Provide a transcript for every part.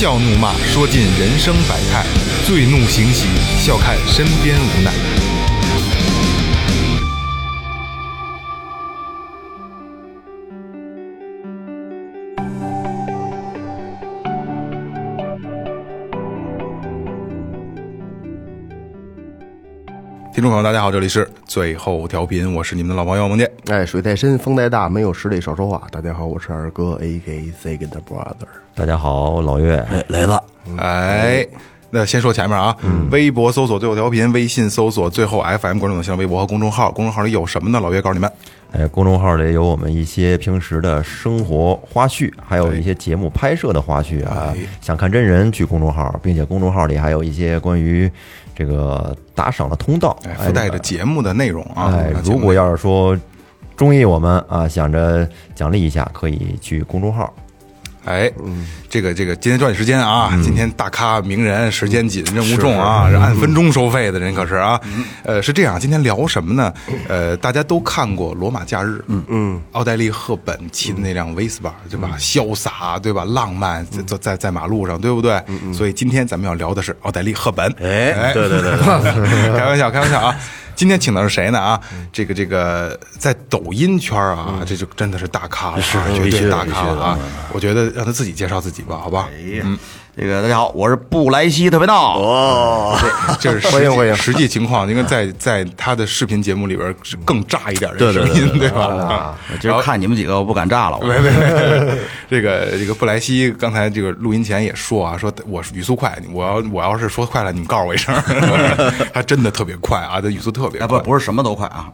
笑怒骂，说尽人生百态；醉怒行喜，笑看身边无奈。听众朋友，大家好，这里是最后调频，我是你们的老朋友孟健。哎，水太深，风太大，没有实力少说话。大家好，我是二哥，A K Second Brother。大家好，老岳，哎，雷子，哎，那先说前面啊，微博搜索最后调频，微信搜索最后 FM，关注我们新浪微博和公众号。公众号里有什么呢？老岳告诉你们。哎，公众号里有我们一些平时的生活花絮，还有一些节目拍摄的花絮啊。想看真人，去公众号，并且公众号里还有一些关于这个打赏的通道，哎，附带着节目的内容啊。如果要是说中意我们啊，想着奖励一下，可以去公众号。哎，这个这个，今天抓紧时间啊！嗯今天大咖名人，时间紧，任务重啊，是按分钟收费的人可是啊。嗯呃，是这样，今天聊什么呢？呃，大家都看过《罗马假日》，嗯嗯，奥黛丽·赫本骑的那辆威斯巴，对吧？潇洒，对吧？浪漫，在在在在马路上，对不对？所以今天咱们要聊的是奥黛丽·赫本。哎，对对对对，开玩笑，开玩笑啊！今天请的是谁呢？啊，这个这个，在抖音圈啊，这就真的是大咖了啊，绝对大咖了啊！我觉得让他自己介绍自己吧，好吧？嗯，这个大家好，我是布莱希特别闹。哦，这 是实际欢迎欢迎实际情况，应该在在他的视频节目里边是更炸一点的对对声音，对对吧？啊 我今儿看你们几个，我不敢炸了。我没没没，这个这个布莱希刚才这个录音前也说啊，说我语速快，我要我要是说快了，你们告诉我一声。他真的特别快啊，他语速特别哎，快。不不是什么都快啊。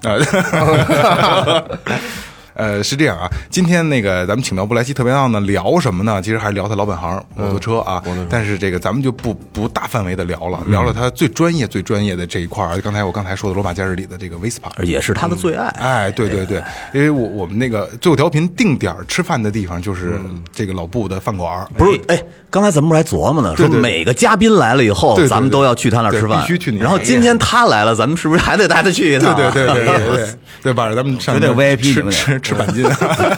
啊，呃，是这样啊，今天那个咱们请到布莱希特别闹呢，聊什么呢？其实还是聊他老本行摩托车啊，但是这个咱们就不不大范围的聊了，聊了他最专业最专业的这一块儿。刚才我刚才说的罗马假日里的这个 Vespa，也是他的最爱。哎，对对对，因为我我们那个最后调频定点吃饭的地方就是这个老布的饭馆儿，不是，哎，刚才咱们不是还琢磨呢，说每个嘉宾来了以后咱们都要去他那儿吃饭，必须去你那儿然后今天他来了，咱们是不是还得带他去一趟？对对对对对对对吧？咱们上绝对那儿 VIP 你吃们得吃吃板筋，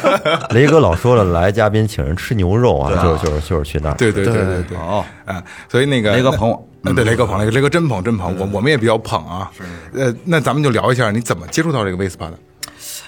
雷哥老说了，来嘉宾请人吃牛肉啊，就是就是就是去那儿。对对对对对，哦，哎，所以那个雷哥捧我呃对雷哥捧，雷哥雷哥真捧真捧，我我们也比较捧啊。呃，那咱们就聊一下你怎么接触到这个威斯帕的？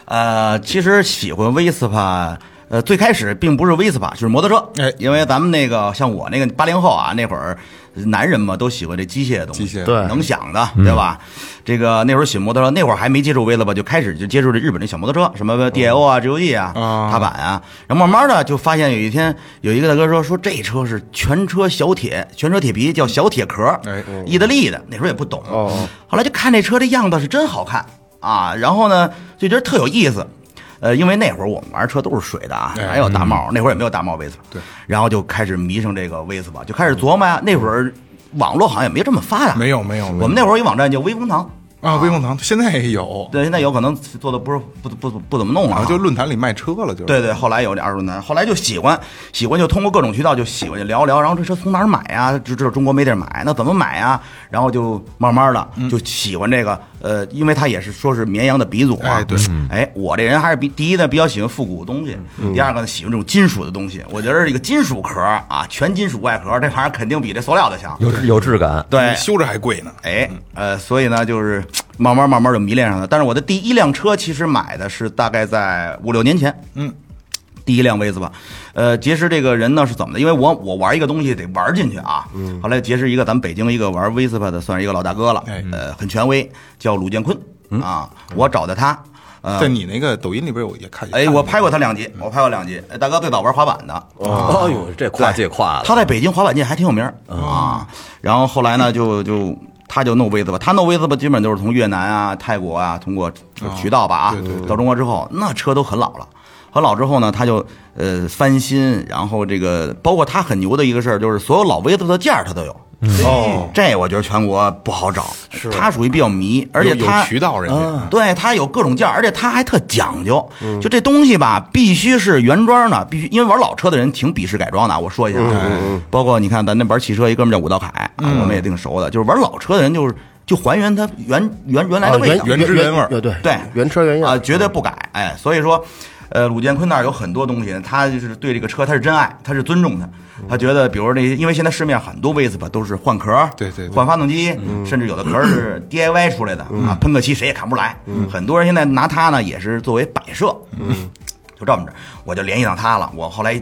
呃，其实喜欢威斯帕，呃，最开始并不是威斯帕，就是摩托车。哎。因为咱们那个像我那个八零后啊，那会儿男人嘛都喜欢这机械的东西，机械。对。能响的，对吧？这个那会儿喜欢摩托车，那会儿还没接触威斯帕，就开始就接触这日本的小摩托车，什么 DIO 啊、GOG 啊、啊。踏板啊，然后慢慢的就发现有一天有一个大哥说说这车是全车小铁，全车铁皮，叫小铁壳，哎意大利的，那时候也不懂，哦后来就看这车这样子是真好看。啊，然后呢就觉得特有意思。呃，因为那会儿我们玩车都是水的啊，哎哪有大帽？那会儿也没有大帽威斯帕。对，然后就开始迷上这个威斯吧，就开始琢磨呀。那会儿网络好像也没这么发达，没有没有，我们那会儿有一网站叫威风堂，啊，威风堂现在也有，对，现在有可能做的不是不不不不怎么弄了啊，啊，就论坛里卖车了，就是对对，后来有点二手男，后来就喜欢，喜欢就通过各种渠道就喜欢就聊聊，然后这车从哪儿买呀？就知道中国没地儿买，那怎么买呀？然后就慢慢的嗯就喜欢这个，呃，因为他也是说是绵阳的鼻祖啊。哎对，哎，我这人还是比第一呢比较喜欢复古的东西，嗯第二个呢喜欢这种金属的东西。我觉得这个金属壳啊，全金属外壳，这玩意儿肯定比这塑料的强。有有质感。对，修着还贵呢。哎，呃，所以呢，就是慢慢慢慢就迷恋上了。但是我的第一辆车其实买的是大概在五六年前，嗯，第一辆威斯巴。呃，结识这个人呢是怎么的？因为我我玩一个东西得玩进去啊。嗯后来结识一个咱们北京一个玩威斯巴的，算是一个老大哥了，哎呃，很权威，叫鲁建坤啊。我找的他，呃在，你那个抖音里边，我也看。哎，我拍过他两集，我拍过两集。哎大哥最早玩滑板的，哦哎呦，这跨界跨的，他在北京滑板界还挺有名啊。然后后来呢，就就他就弄威斯吧，他弄威斯吧基本就是从越南啊、泰国啊，通过渠道吧啊对对对，到中国之后，那车都很老了。很老之后呢，他就呃翻新，然后这个包括他很牛的一个事儿，就是所有老威斯巴的件儿他都有。哦，这我觉得全国不好找，他属于比较迷，而且有有它渠道人家，对，他有各种件，而且他还特讲究。就这东西吧，必须是原装的，必须因为玩老车的人挺鄙视改装的。我说一下啊，包括你看咱那玩汽车一哥们叫武道凯，啊，我们也挺熟的，就是玩老车的人就是就还原它原原原来的味道，原汁原味儿。对对对原车原样。啊，绝对不改。哎，所以说，呃，鲁建坤那儿有很多东西，他就是对这个车他是真爱，他是尊重的。他觉得，比如那些，因为现在市面上很多 Vespa 都是换壳，对对对换发动机，甚至有的壳是 DIY 出来的啊，喷个漆谁也看不出来。很多人现在拿它呢，也是作为摆设。嗯，就这么着，我就联系上他了。我后来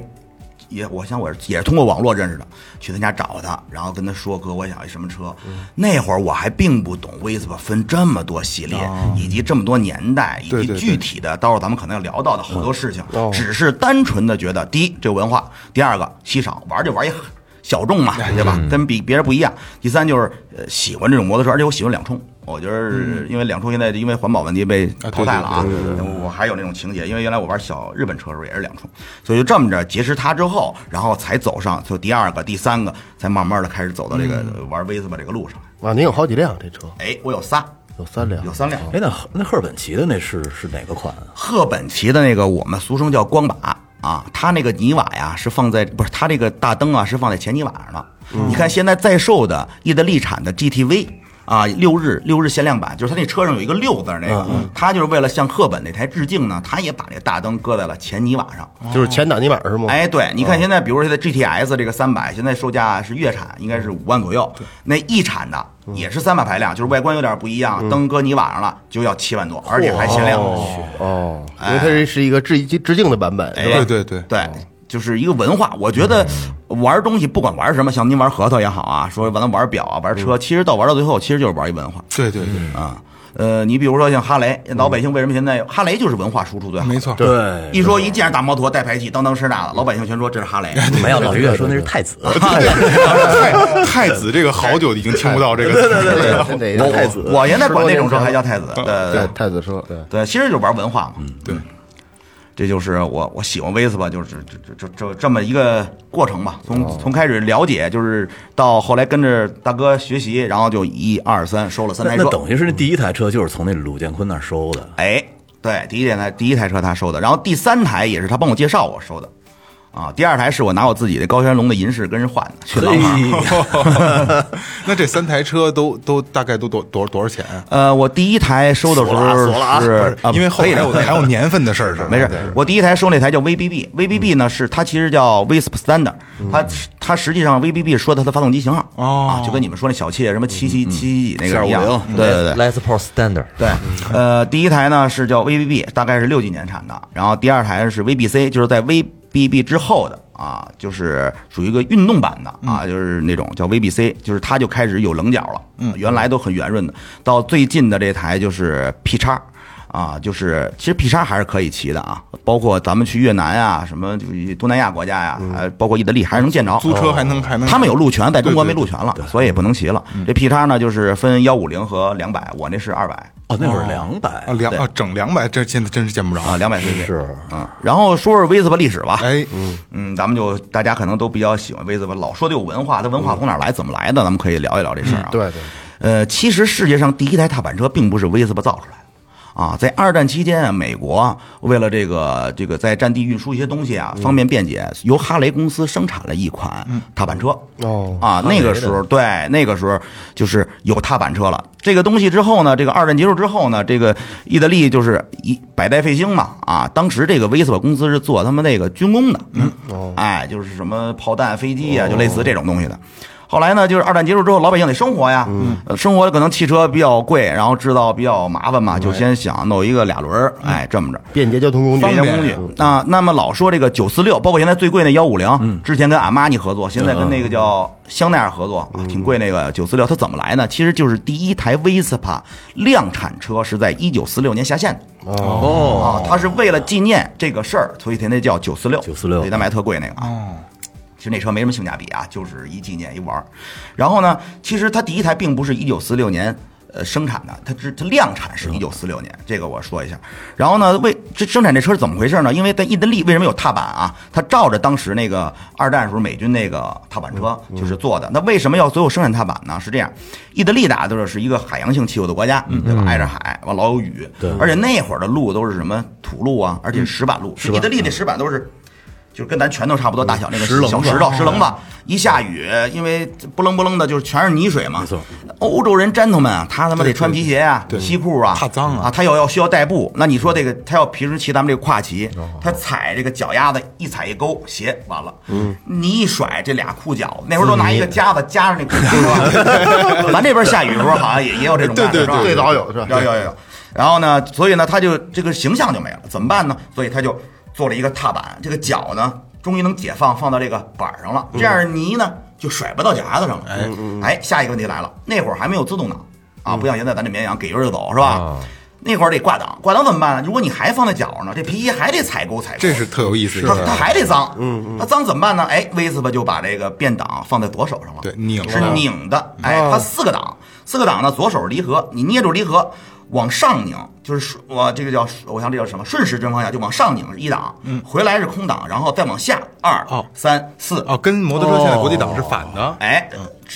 也，我想我是也是通过网络认识的，去他家找他，然后跟他说哥，我想一什么车。那会儿我还并不懂 Vespa 分这么多系列，以及这么多年代，以及具体的，到时候咱们可能要聊到的好多事情，哦只是单纯的觉得，第一这个文化，第二个稀少，玩就玩一小众嘛，对吧？跟比别人不一样。第三就是呃喜欢这种摩托车，而且我喜欢两冲。我觉得是因为两冲现在因为环保问题被淘汰了啊，我还有那种情节，因为原来我玩小日本车的时候也是两冲，所以就这么着结识他之后，然后才走上就第二个、第三个，才慢慢的开始走到这个玩威斯巴这个路上。哇，您有好几辆这车，哎，我有仨，有三辆，有三辆。哎，那那赫本奇的那是是哪个款啊？赫本奇的那个我们俗称叫光把啊，它那个泥瓦呀是放在不是它这个大灯啊是放在前泥瓦上的。你看现在在售的意大利产的 GTV 啊，六日六日限量版，就是他那车上有一个六字儿那个，他就是为了向赫本那台致敬呢，他也把那大灯搁在了前泥瓦上。就是前挡泥板是吗？哎，对，你看现在，比如说现在 GTS 这个三百，现在售价是月产应该是五万左右，那一产的也是三百排量，就是外观有点不一样，灯搁泥瓦上了就要七万多，而且还限量。哦，因为它这是一个致致敬的版本，是吧？对对对，对，就是一个文化。我觉得玩东西不管玩什么，像您玩核桃也好啊，说完了玩表啊、玩车，其实到玩到最后，其实就是玩一文化对对对，啊。呃，你比如说像哈雷，老百姓为什么现在哈雷就是文化输出最好？没错，对，一说一见着大摩托带排气，当当声大的，老百姓全说这是哈雷。没有老岳说那是太子，太太子这个好久已经听不到这个词了，对对，太子，我现在管那种车还叫太子。对对对对太子车，对。对，其实就是玩文化嘛。对，这就是我我喜欢威斯吧，就是这这这这这么一个过程吧。从从开始了解，就是到后来跟着大哥学习，然后就一二三收了三台车。那那等于是那第一台车就是从那鲁建坤那儿收的。哎，对，第一台第一台车他收的，然后第三台也是他帮我介绍我收的。啊，第二台是我拿我自己的高山龙的银饰跟人换的，去老马。那这三台车都都大概都多多多少钱啊？呃，我第一台收的时候是啊，因为后来我还有年份的事儿是？没事，我第一台收那台叫 VBB，VBB 呢是它其实叫 Visp Standard，它它实际上 VBB 说它的发动机型号哦啊，就跟你们说那小切什么七七七几那个一样7250，对对对。Les Paul Standard，对，呃，第一台呢是叫 VBB，大概是六几年产的，然后第二台是 VBC，就是在 VBB 之后的啊，就是属于一个运动版的啊，就是那种叫 VBC，就是它就开始有棱角了，嗯，原来都很圆润的，到最近的这台就是 P 叉。啊，就是其实 P 叉还是可以骑的啊，包括咱们去越南啊、什么就是东南亚国家呀，还包括意大利还是能见着。租车还能还能，他们有路权，在中国没路权了，所以也不能骑了。这 P 叉呢，就是分幺五零和两百，我那是二百哦，那会儿两百啊两啊整两百，这现在真是见不着啊，两百 cc 是嗯。然后说说威斯巴历史吧，哎，嗯，咱们就大家可能都比较喜欢威斯巴，老说的有文化，它文化从哪儿来，怎么来的，咱们可以聊一聊这事儿啊。对对，呃，其实世界上第一台踏板车并不是威斯巴造出来的。啊，在二战期间啊，美国为了这个这个在战地运输一些东西啊，方便便捷，由哈雷公司生产了一款踏板车。哦啊，那个时候对，那个时候就是有踏板车了。这个东西之后呢，这个二战结束之后呢，这个意大利就是一百代废兴嘛啊，当时这个威斯巴公司是做他们那个军工的，嗯，哎，就是什么炮弹、飞机啊，就类似这种东西的。后来呢，就是二战结束之后，老百姓得生活呀，呃生活可能汽车比较贵，然后制造比较麻烦嘛，就先想弄一个俩轮儿，哎，这么着。便捷交通工具，便捷工具。啊。那么老说这个九四六，包括现在最贵那幺五零，之前跟阿玛尼合作，现在跟那个叫香奈儿合作，啊，挺贵那个九四六，它怎么来呢？其实就是第一台 Vespa 量产车是在一九四六年下线的。哦，啊，它是为了纪念这个事儿，所以它那叫九四六，946所以它卖特贵那个。啊。其实那车没什么性价比啊，就是一纪念一玩儿。然后呢，其实它第一台并不是一九四六年呃生产的，它只它量产是一九四六年，这个我说一下。然后呢，为这生产这车是怎么回事呢？因为在意大利为什么有踏板啊？它照着当时那个二战时候美军那个踏板车就是做的。那为什么要所有生产踏板呢？是这样，意大利大家都知道是一个海洋性气候的国家，对吧？挨着海，完老有雨，对而且那会儿的路都是什么土路啊，而且石板路，意大利那石板都是。就是跟咱拳头差不多大小那个石棱子小石头、石棱子，一下雨，因为不楞不楞的，就是全是泥水嘛。没错，欧洲人 gentleman 啊，他他妈得穿皮鞋啊、西裤啊，怕脏啊啊，他要要需要代步。那你说这个，他要平时骑咱们这个跨骑，他踩这个脚丫子一踩一勾，鞋完了，嗯，你一甩这俩裤脚，那会儿都拿一个夹子夹着那裤脚？咱这边下雨的时候好像也也有这种感觉，是吧？最早有是吧？有有有有。然后呢，所以呢，他就这个形象就没了，怎么办呢？所以他就做了一个踏板，这个脚呢，终于能解放，放到这个板上了，这样泥呢就甩不到脚丫子上了。哎，下一个问题来了，那会儿还没有自动挡啊，不像现在咱这绵羊给油就走是吧？啊那会儿得挂档，挂档怎么办呢？如果你还放在脚上呢，这皮衣还得踩勾踩勾，这是特有意思的它它还得脏，嗯，它脏怎么办呢？哎，威斯巴就把这个变档放在左手上了，对拧是了拧的，哎，它四个档，四个档呢，左手是离合，你捏住离合往上拧，就是顺我这个叫我想这叫什么顺时针方向，就往上拧是一档，嗯，回来是空档，然后再往下二哦。三四，哦，跟摩托车现在国际档是反的。哎，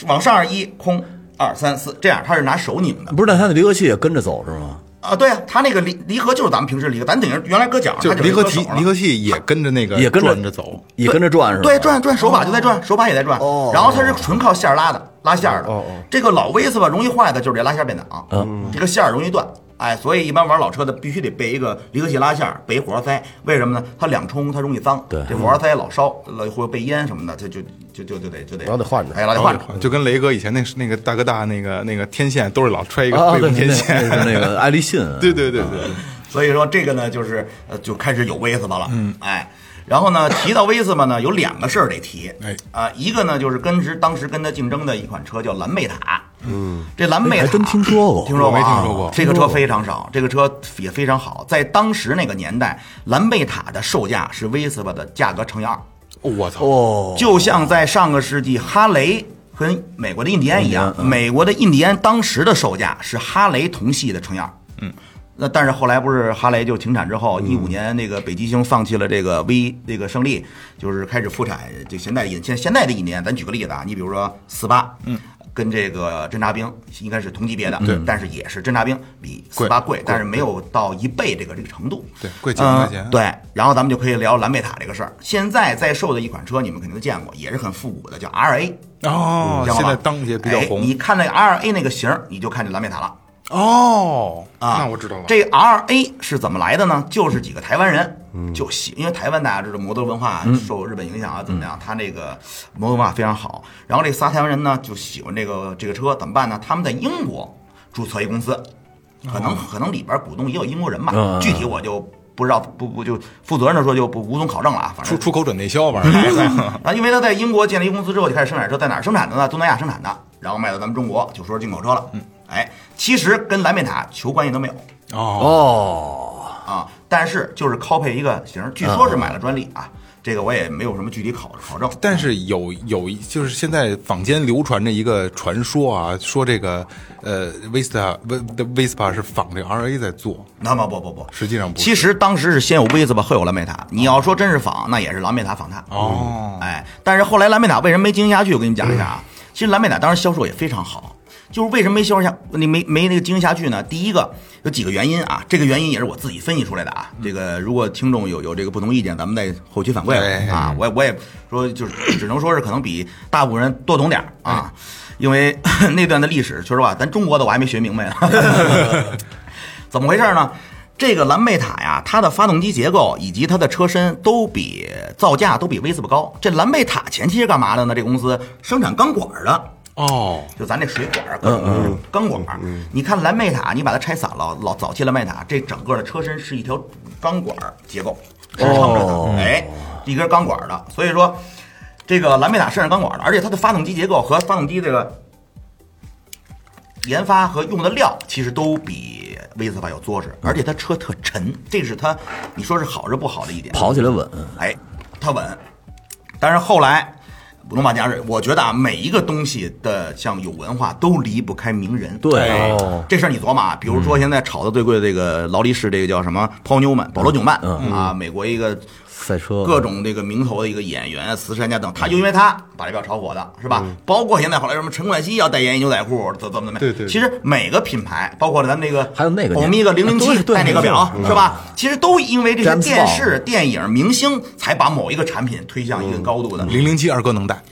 往上是一空二三四，这样它是拿手拧的。不是，那他的离合器也跟着走是吗？啊，对啊，它那个离离合就是咱们平时离合，咱等于原来搁脚上，它就离合器器，离合器也跟着那个也跟着转着走。也跟着转是吧？对，转转手把就在转，手把也在转。然后它是纯靠线儿拉的，拉线儿的。这个老威斯吧，容易坏的就是这拉线儿变档，这个线儿容易断。哎，所以一般玩老车的必须得备一个离合器拉线儿，备一火花塞。为什么呢？它两冲它容易脏，对这火花塞老烧，老或者被烟什么的，它就就就就得就得老得换着哎，老得换着。就跟雷哥以前那那个大哥大那个那个天线都是老揣一个啊，备用天线，那个 爱立信，对对对对，所以说这个呢，就是呃，就开始有威斯巴了，嗯，哎，然后呢，提到威斯巴呢，有两个事儿得提，哎。啊、一个呢就是跟时当时跟他竞争的一款车叫蓝贝塔，嗯，这蓝贝塔哎还真听说过。听说过没听说过。这个车非常少，这个车也非常好，在当时那个年代，蓝贝塔的售价是威斯巴的价格乘以二，我操，哦，就像在上个世纪，哈雷和美国的印第安一样，美国的印第安当时的售价是哈雷同系的乘以二。嗯，那但是后来不是哈雷就停产之后，一五年那个北极星放弃了这个 V 这个胜利，就是开始复产。就现在印现现在这一年，咱举个例子啊，你比如说四八，嗯。跟这个侦察兵应该是同级别的，对，但是也是侦察兵比四八贵，但是没有到一倍这个这个程度，对贵几万块钱嗯对，然后咱们就可以聊蓝贝塔这个事儿。现在在售的一款车，你们肯定都见过，也是很复古的，叫 RA。哦，见过吧现在当也比较哎红你看那个 RA 那个型儿，你就看见蓝贝塔了哦，啊。那我知道了，这 RA 是怎么来的呢？就是几个台湾人就喜，因为台湾大家知道摩托文化受日本影响啊，怎么样？他那个摩托文化非常好。然后这仨台湾人呢，就喜欢这个这个车，怎么办呢？他们在英国注册一公司，可能可能里边股东也有英国人吧嗯，具体我就不知道，不不就负责任的说就不无从考证了啊。反正出出口转内销玩意儿，啊，因为他在英国建立公司之后就开始生产车，在哪儿生产的呢？东南亚生产的，然后卖到咱们中国，就说是进口车了。嗯，哎，其实跟蓝贝塔球关系都没有哦，哦，啊，但是就是 copy 一个型，据说是买了专利啊，这个我也没有什么具体考考证。但是有有一就是现在坊间流传着一个传说啊，说这个呃，Vista 威的 Vespa 是仿这个 RA 在做，那么不不不，实际上不是其实当时是先有威斯巴，后有蓝贝塔。你要说真是仿，那也是蓝贝塔仿它。哦哎，但是后来蓝贝塔为什么没经营下去？我跟你讲一下啊。其实蓝贝塔当时销售也非常好，就是为什么没销售下，你没没那个经营下去呢？第一个有几个原因啊，这个原因也是我自己分析出来的啊。这个如果听众有有这个不同意见，咱们再后期反馈哎啊。我我也说就是 只能说是可能比大部分人多懂点儿啊，因为 那段的历史，说实话，咱中国的我还没学明白呢。怎么回事呢？这个蓝贝塔呀，它的发动机结构以及它的车身都比造价都比威斯巴高。这蓝贝塔前期是干嘛的呢？这公司生产钢管的，哦，就咱这水管儿，各种钢管儿。你看蓝贝塔，你把它拆散了，老早期蓝贝塔这整个的车身是一条钢管儿结构支撑着的，哎，一根钢管儿的。所以说，这个蓝贝塔是上钢管儿的，而且它的发动机结构和发动机这个研发和用的料其实都比威斯法要作实，而且它车特沉，这是它你说是好是不好的一点。跑起来稳，哎，它稳。但是后来，罗马假日，我觉得啊，每一个东西的像有文化都离不开名人。对。哎这事儿你琢磨啊，比如说现在炒的最贵的这个劳力士，这个叫什么？Paul Newman 保罗纽曼啊，美国一个赛车各种这个名头的一个演员，慈善家等，他就因为他把这表炒火的，是吧？包括现在后来什么陈冠希要代言牛仔裤，怎怎么怎么样？对对对其实每个品牌，包括咱们那个还有那个欧米伽零零七戴那个表，是吧？其实都因为这些电视、电影、明星，才把某一个产品推向一个高度的。零零七二哥能带，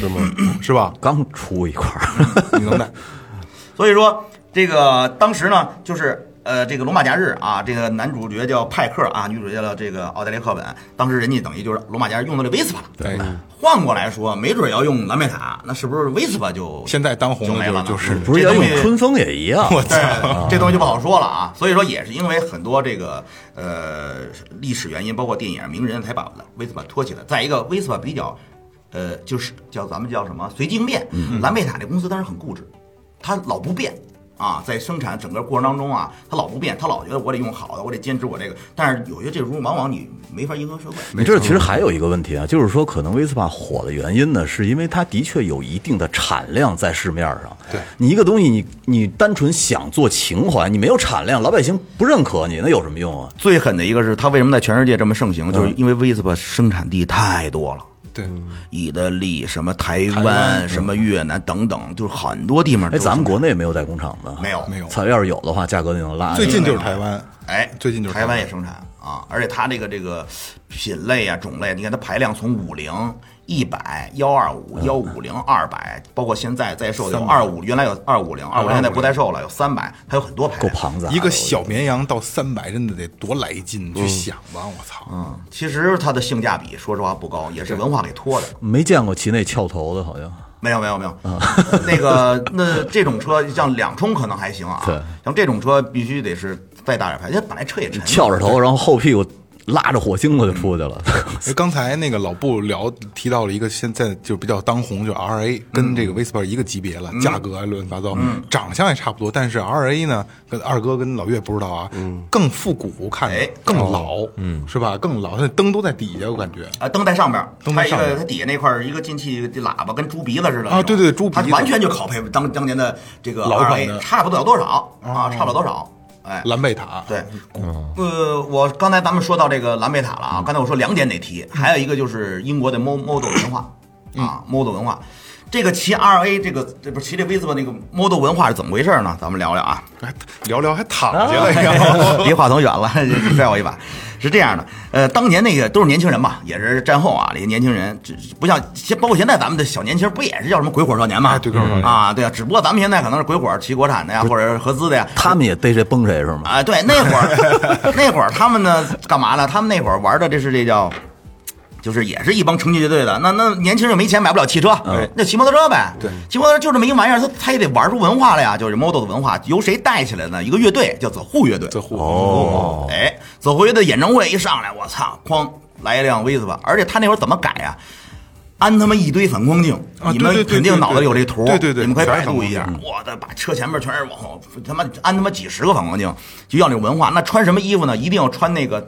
是吗？是吧？刚出一块儿，你能带？所以说，这个当时呢，就是呃，这个《罗马假日》啊，这个男主角叫派克啊，女主角叫这个奥黛丽·赫本。当时人家等于就是《罗马假日》用到这威斯帕了。对，换过来说，没准要用蓝贝塔，那是不是威斯帕就现在当红就没了呢？就就是不是要用春风也一样。我操！这东西就不好说了啊。所以说，也是因为很多这个呃历史原因，包括电影名人才把威斯帕托起来。再一个，威斯帕比较呃，就是叫咱们叫什么随机应变。嗯蓝贝塔这公司当时很固执，它老不变。啊，在生产整个过程当中啊，它老不变，它老觉得我得用好的，我得坚持我这个。但是有些这种往往你没法迎合社会。你知道，其实还有一个问题啊，就是说，可能威斯帕火的原因呢，是因为它的确有一定的产量在市面上。对你一个东西你，你单纯想做情怀，你没有产量，老百姓不认可你，那有什么用啊？最狠的一个是它为什么在全世界这么盛行，就是因为威斯帕生产地太多了。对，意大利、什么台湾、什么越南等等，就是很多地方都哎，咱们国内没有代工厂的，没有没有。操，要是有的话，价格就能拉。最近就是台湾，哎，最近就是台湾也生产啊，而且它这个这个品类啊、种类，你看它排量从五零、一百、幺二五、幺五零、二百，包括现在在售有二五，原来有二五零，二五零现在不在售了，有三百，它有很多牌够量。庞杂，一个小绵羊到三百，真的得多来劲，去想吧，我操！嗯，其实它的性价比说实话不高，也是文化给拖的。没见过骑那翘头的，好像。没有没有没有，那个那这种车像两冲可能还行啊，像这种车必须得是再大点排，因为本来车也沉，翘着头，然后后屁股拉着火星子就出去了。哎，刚才那个老布聊提到了一个现在就比较当红，就 R A 跟这个 Vesper 一个级别了，价格啊乱七八糟，长相也差不多，但是 R A 呢，跟二哥跟老岳不知道啊，更复古，看着哎。更老，嗯，是吧？更老，它灯都在底下，我感觉。啊，灯在上边，灯在上边个它底下那块一个进气的喇叭跟猪鼻子似的啊对对猪鼻子它完全就拷贝当当年的这个老款 RA，差不了多少？啊，差不了多少，哎。蓝贝塔，对，呃，我刚才咱们说到这个蓝贝塔了啊，刚才我说两点得提，还有一个就是英国的 mo model 文化啊，model 文化。这个骑 RA 这个这不是骑这威斯巴那个 model 文化是怎么回事呢？咱们聊聊啊。还聊聊还躺下了要。离 话筒远了，拽我一把。是这样的，呃，当年那个都是年轻人嘛，也是战后啊，这些年轻人，只不像现包括现在咱们的小年轻，不也是叫什么鬼火少年嘛？哎对鬼火少年啊，对啊，只不过咱们现在可能是鬼火骑国产的呀，或者是合资的呀。他们也逮谁崩谁是吗？啊，对，那会儿 那会儿他们呢干嘛呢？他们那会儿玩的这是这叫。就是也是一帮成群结队的，那那年轻人没钱买不了汽车，那骑摩托车呗。对，骑摩托车就这么一个玩意儿，他他也得玩出文化来呀，就是 model 的文化，由谁带起来呢？一个乐队叫走护乐队。走户哦，哎，走回的演唱会一上来，我操，哐来一辆威斯巴，而且他那会儿怎么改呀、安他妈一堆反光镜，啊你们肯定脑子里有这图，对对对你们可以百度一下。我的把车前面全是往后，他妈安他妈几十个反光镜，就要那文化。那穿什么衣服呢？一定要穿那个。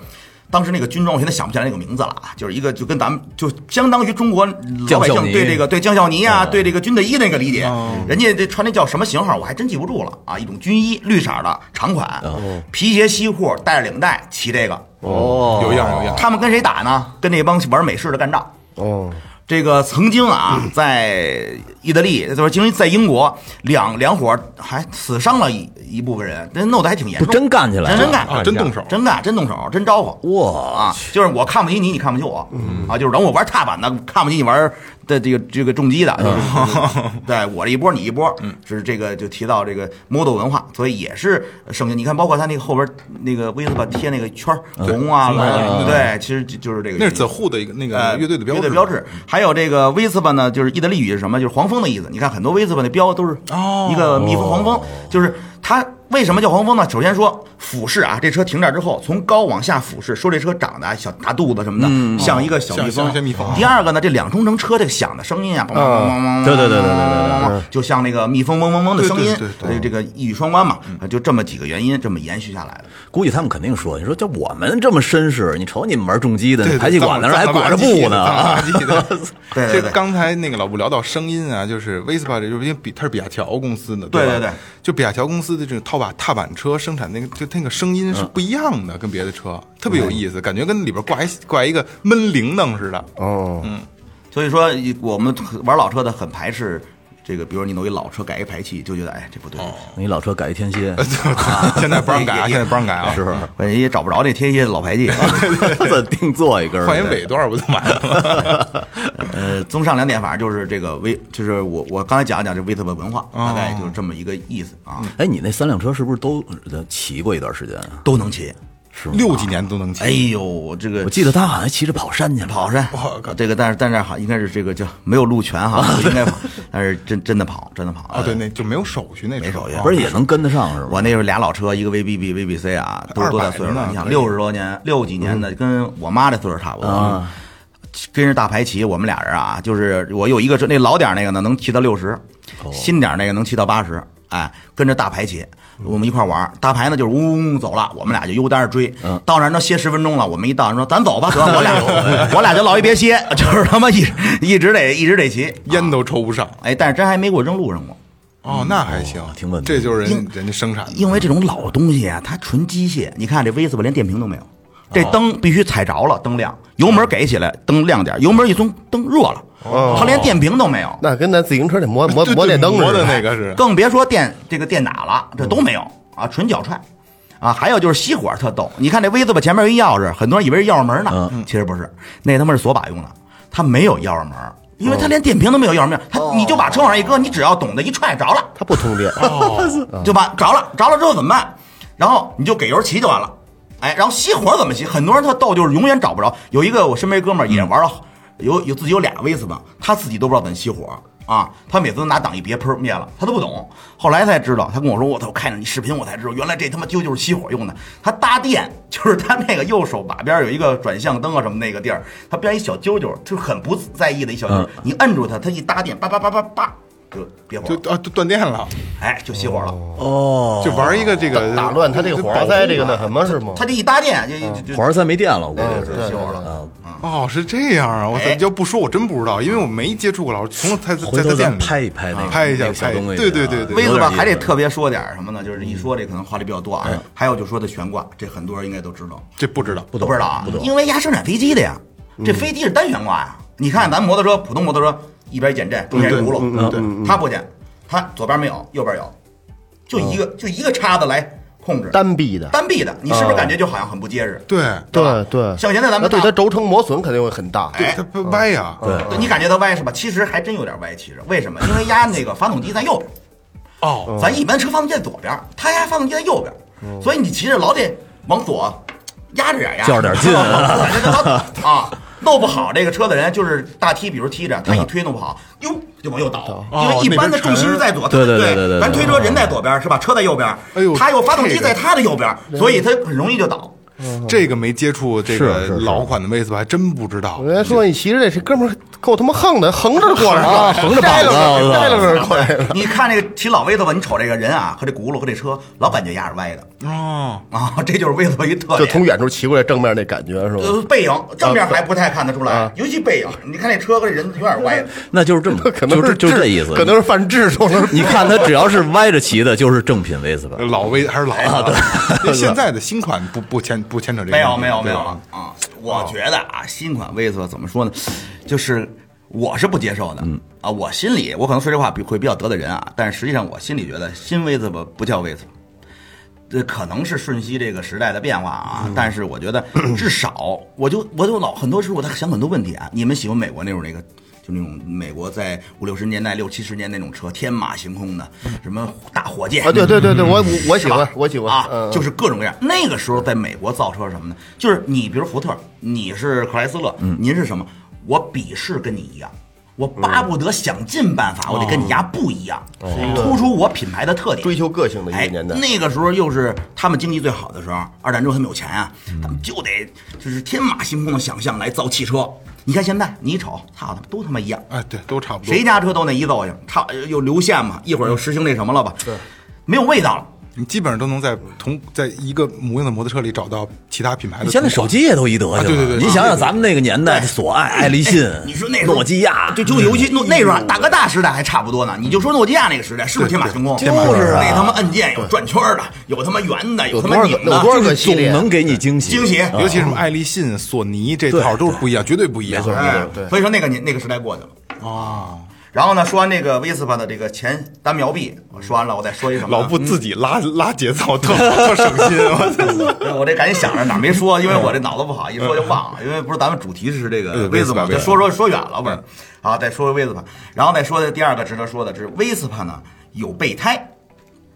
当时那个军装，我现在想不起来那个名字了啊，就是一个就跟咱们就相当于中国老百姓对这个对江小尼啊，对这个军队衣那个理解，哦。人家这穿那叫什么型号，我还真记不住了啊，一种军衣，绿色的长款，皮鞋西裤，带着领带，骑这个，哦，有样有样。他们跟谁打呢？跟那帮玩美式的干仗。哦，这个曾经啊，在意大利，就是经在英国，两两伙还死伤了一一部分人，真弄得还挺严重，真干起来了真真干啊真动手真干，真动手，真招呼。哇啊，就是我看不起你，你看不起我，啊，就是等我玩踏板的，看不起你玩的这个这个重机的，就是对我这一波你一波，是这个就提到这个 model 文化，所以也是盛行。你看，包括他那个后边那个威斯巴贴那个圈儿红啊蓝啊，对，其实就就是这个意思。那是 The Who 的一个那呃个乐队的标志，乐队标志。还有这个威斯巴呢，就是意大利语是什么？就是黄蜂的意思。你看很多威斯巴那标都是哦一个蜜蜂黄蜂，就是他为什么叫黄蜂呢？首先说俯视啊，这车停这儿之后，从高往下俯视，说这车长得啊小大肚子什么的，像一个小蜜蜂像像。蜜蜂第二个呢，这两冲程车这个响的声音啊，梆梆梆梆梆，对对对对对对对，就像那个蜜蜂嗡嗡嗡的声音对对对，这个一语双关嘛，就这么几个原因，这么延续下来的。估计他们肯定说，你说就我们这么绅士，你瞅你们玩重机的对，排气管那儿还裹着布呢。对对对刚才那个老布聊到声音啊，就是 Vespa 这，就是因为比它是比亚乔公司的，吧对对对，就比亚乔公司的这个踏板踏板车生产那个，就那个声音是不一样的，跟别的车特别有意思，感觉跟里边挂一挂一个闷铃铛似的。哦，嗯。所以说，我们玩老车的很排斥这个，比如你弄一老车改一排气，就觉得哎这不对，弄一老车改一天蝎，现在不让改啊，现在不让改啊，是不是？我也找不着那天蝎的老排气。再定做一根，换一尾段不就完了？呃，综上两点，反正就是这个威，就是我我刚才讲一讲这威特的文化，大概就是这么一个意思啊，哎，你那三辆车是不是都呃骑过一段时间啊？都能骑。是吗？六几年都能骑哎骑，呦，这个我记得他好像骑着跑山去，跑山，这个但是但是好应该是这个叫没有路权哈，应该跑，但是真真的跑，真的跑啊，对，那就没有手续那没手续不是也能跟得上是吧？我那时候俩老车，一个 VBB、VBC 啊，都多大岁数了？你想六十多年、六几年的，跟我妈这岁数差不多。跟着大排骑，我们俩人啊，就是我有一个车，那老点儿那个呢，能骑到六十，新点儿那个能骑到八十。哎，跟着大排骑，我们一块儿玩儿。大排呢就是嗡嗡嗡走了，我们俩就悠单着追。到那儿能歇十分钟了，我们一到说 咱走吧，得我俩我俩就老一别歇，就是他妈一一直得一直得骑。烟都抽不上。哎，但是真还没给我扔路上过。哦，那还行，挺稳定这就是人人家生产的，因为这种老东西啊，它纯机械。你看这 V 四吧，连电瓶都没有，这灯必须踩着了，灯亮，油门给起来，灯亮点，油门一松，灯热了，它连电瓶都没有，那跟咱自行车那摩摩对对摩电灯磨似的。的那个是 更别说电这个电打了，这都没有啊，纯脚踹。啊，还有就是熄火特逗，你看这 V 字吧前面有一钥匙，很多人以为是钥匙门呢，其实不是，那他妈是锁把用的，它没有钥匙门，因为它连电瓶都没有钥匙门，它你就把车往上一搁，你只要懂得一踹着了，它不通电，就把着了，着了之后怎么办？然后你就给油骑就完了。哎，然后熄火怎么熄？很多人他逗，就是永远找不着。有一个我身边哥们儿也玩了，有有自己有俩威斯呢，他自己都不知道怎么熄火啊。他每次都拿档一别，砰灭了，他都不懂。后来才知道，他跟我说：“我操，我看着你视频，我才知道，原来这他妈就就是熄火用的。他搭电，就是 他那个右手把边有一个转向灯啊什么那个地儿，他边一小揪揪，就是很不在意的一小揪，你摁住它，它一搭电，叭叭叭叭叭就别火了，就啊就断电了，哎，就熄火了。哦，就玩一个这个打乱它这个火花塞这个那什么是吗？它这一搭电就就就火花塞没电了，我估计是。熄火了。哦，是这样啊！我操，哎要不说我真不知道，因为我没接触过老师，从才回头咱在他店里拍一拍那个拍一下那个小拍东西，对对对对威子吧，还得特别说点儿什么呢？就是一说这可能话题比较多啊。还有就说它悬挂，这很多人应该都知道，这不知道，不懂不知道啊？因为压生产飞机的呀，这飞机是单悬挂呀。你看咱摩托车，普通摩托车一边减震，中间轱辘，它不减，它左边没有，右边有，就一个就一个叉子来控制，单臂的，单臂的，你是不是感觉就好像很不结实？对对对，像现在咱们那对它轴承磨损肯定会很大。对，它不歪呀，对你感觉它歪是吧？其实还真有点歪，其实为什么？因为压那个发动机在右边。哦，咱一般车发动机在左边，它压发动机在右边，所以你骑着老得往左压着点压，啊。弄不好这个车的人就是大踢，比如踢着，他一推弄不好，哟就往右倒，因为一般的重心是在左，对对对对咱推车人在左边是吧？车在右边，哎呦他有发动机在他的右边，所以他很容易就倒。这个没接触这个老款的威斯，还真不知道我。跟你说，你骑着这这哥们儿够他妈横的，横着过来啊横着掰了膀子摘了个快了。你看这个骑老威斯吧，你瞅这个人啊和这轱辘和这车，老感觉压着歪的 哦，啊，这就是威子一特点。就从远处骑过来，正面那感觉是吧？呃，背影正面还不太看得出来啊，尤其背影，你看这车和这人有点歪的。那就是这么，可能就是就这意思，可能是犯智术了。你看他只要是歪着骑的，就是正品威斯吧。老威还是老啊。对现在的新款不不牵不牵扯这个没有，没有没有啊！我觉得啊，新款威斯怎么说呢？就是我是不接受的，嗯啊，我心里我可能说这话比会比较得罪人啊，但是实际上我心里觉得新威斯不不叫威斯。这可能是瞬息这个时代的变化啊，嗯但是我觉得至少，我就我就老很多时候我在想很多问题啊。你们喜欢美国那种那个，就那种美国在五六十年代、六七十年那种车，天马行空的，什么大火箭啊，对对对对，我我我喜欢，我喜欢啊，嗯就是各种各样。那个时候在美国造车什么呢？就是你比如福特，你是克莱斯勒，您是什么？我鄙视跟你一样，我巴不得想尽办法，我得跟你家不一样，突出我品牌的特点，追求个性的一哎个，年代。那个时候又是他们经济最好的时候，二战之后他们有钱啊，他们就得就是天马行空的想象来造汽车。你看现在，你一瞅，操他妈都他妈一样，哎，对，都差不多。谁家车都那一造型，差又流线嘛，一会儿又实行那什么了吧？对，没有味道了。你基本上都能在同在一个模样的摩托车里找到其他品牌的。现在手机也都一德行。啊对对对你想想咱们那个年代，索爱、爱立信哎，你说那时候诺基亚，就就尤其诺那时候大哥大时代还差不多呢。你就说诺基亚那个时代，是不是天马行空？就是啊那他妈按键有转圈的，有他妈圆的，有他妈拧的，有多少个就是系列总能给你惊喜。惊喜。尤其是什么爱立信、索尼这套都是不一样，绝对不一样。所以说那个年那个时代过去了。哦，然后呢，说完这个 Vespa 的这个前单苗臂，我说完了，我再说一什么？老布自己拉拉节奏，特特省心。我操！我这赶紧想着哪儿没说，因为我这脑子不好，一说就忘了。因为不是咱们主题是这个，Vespa 就说说说远了不是？好，再说 Vespa，，然后再说的第二个值得说的是 Vespa 呢有备胎。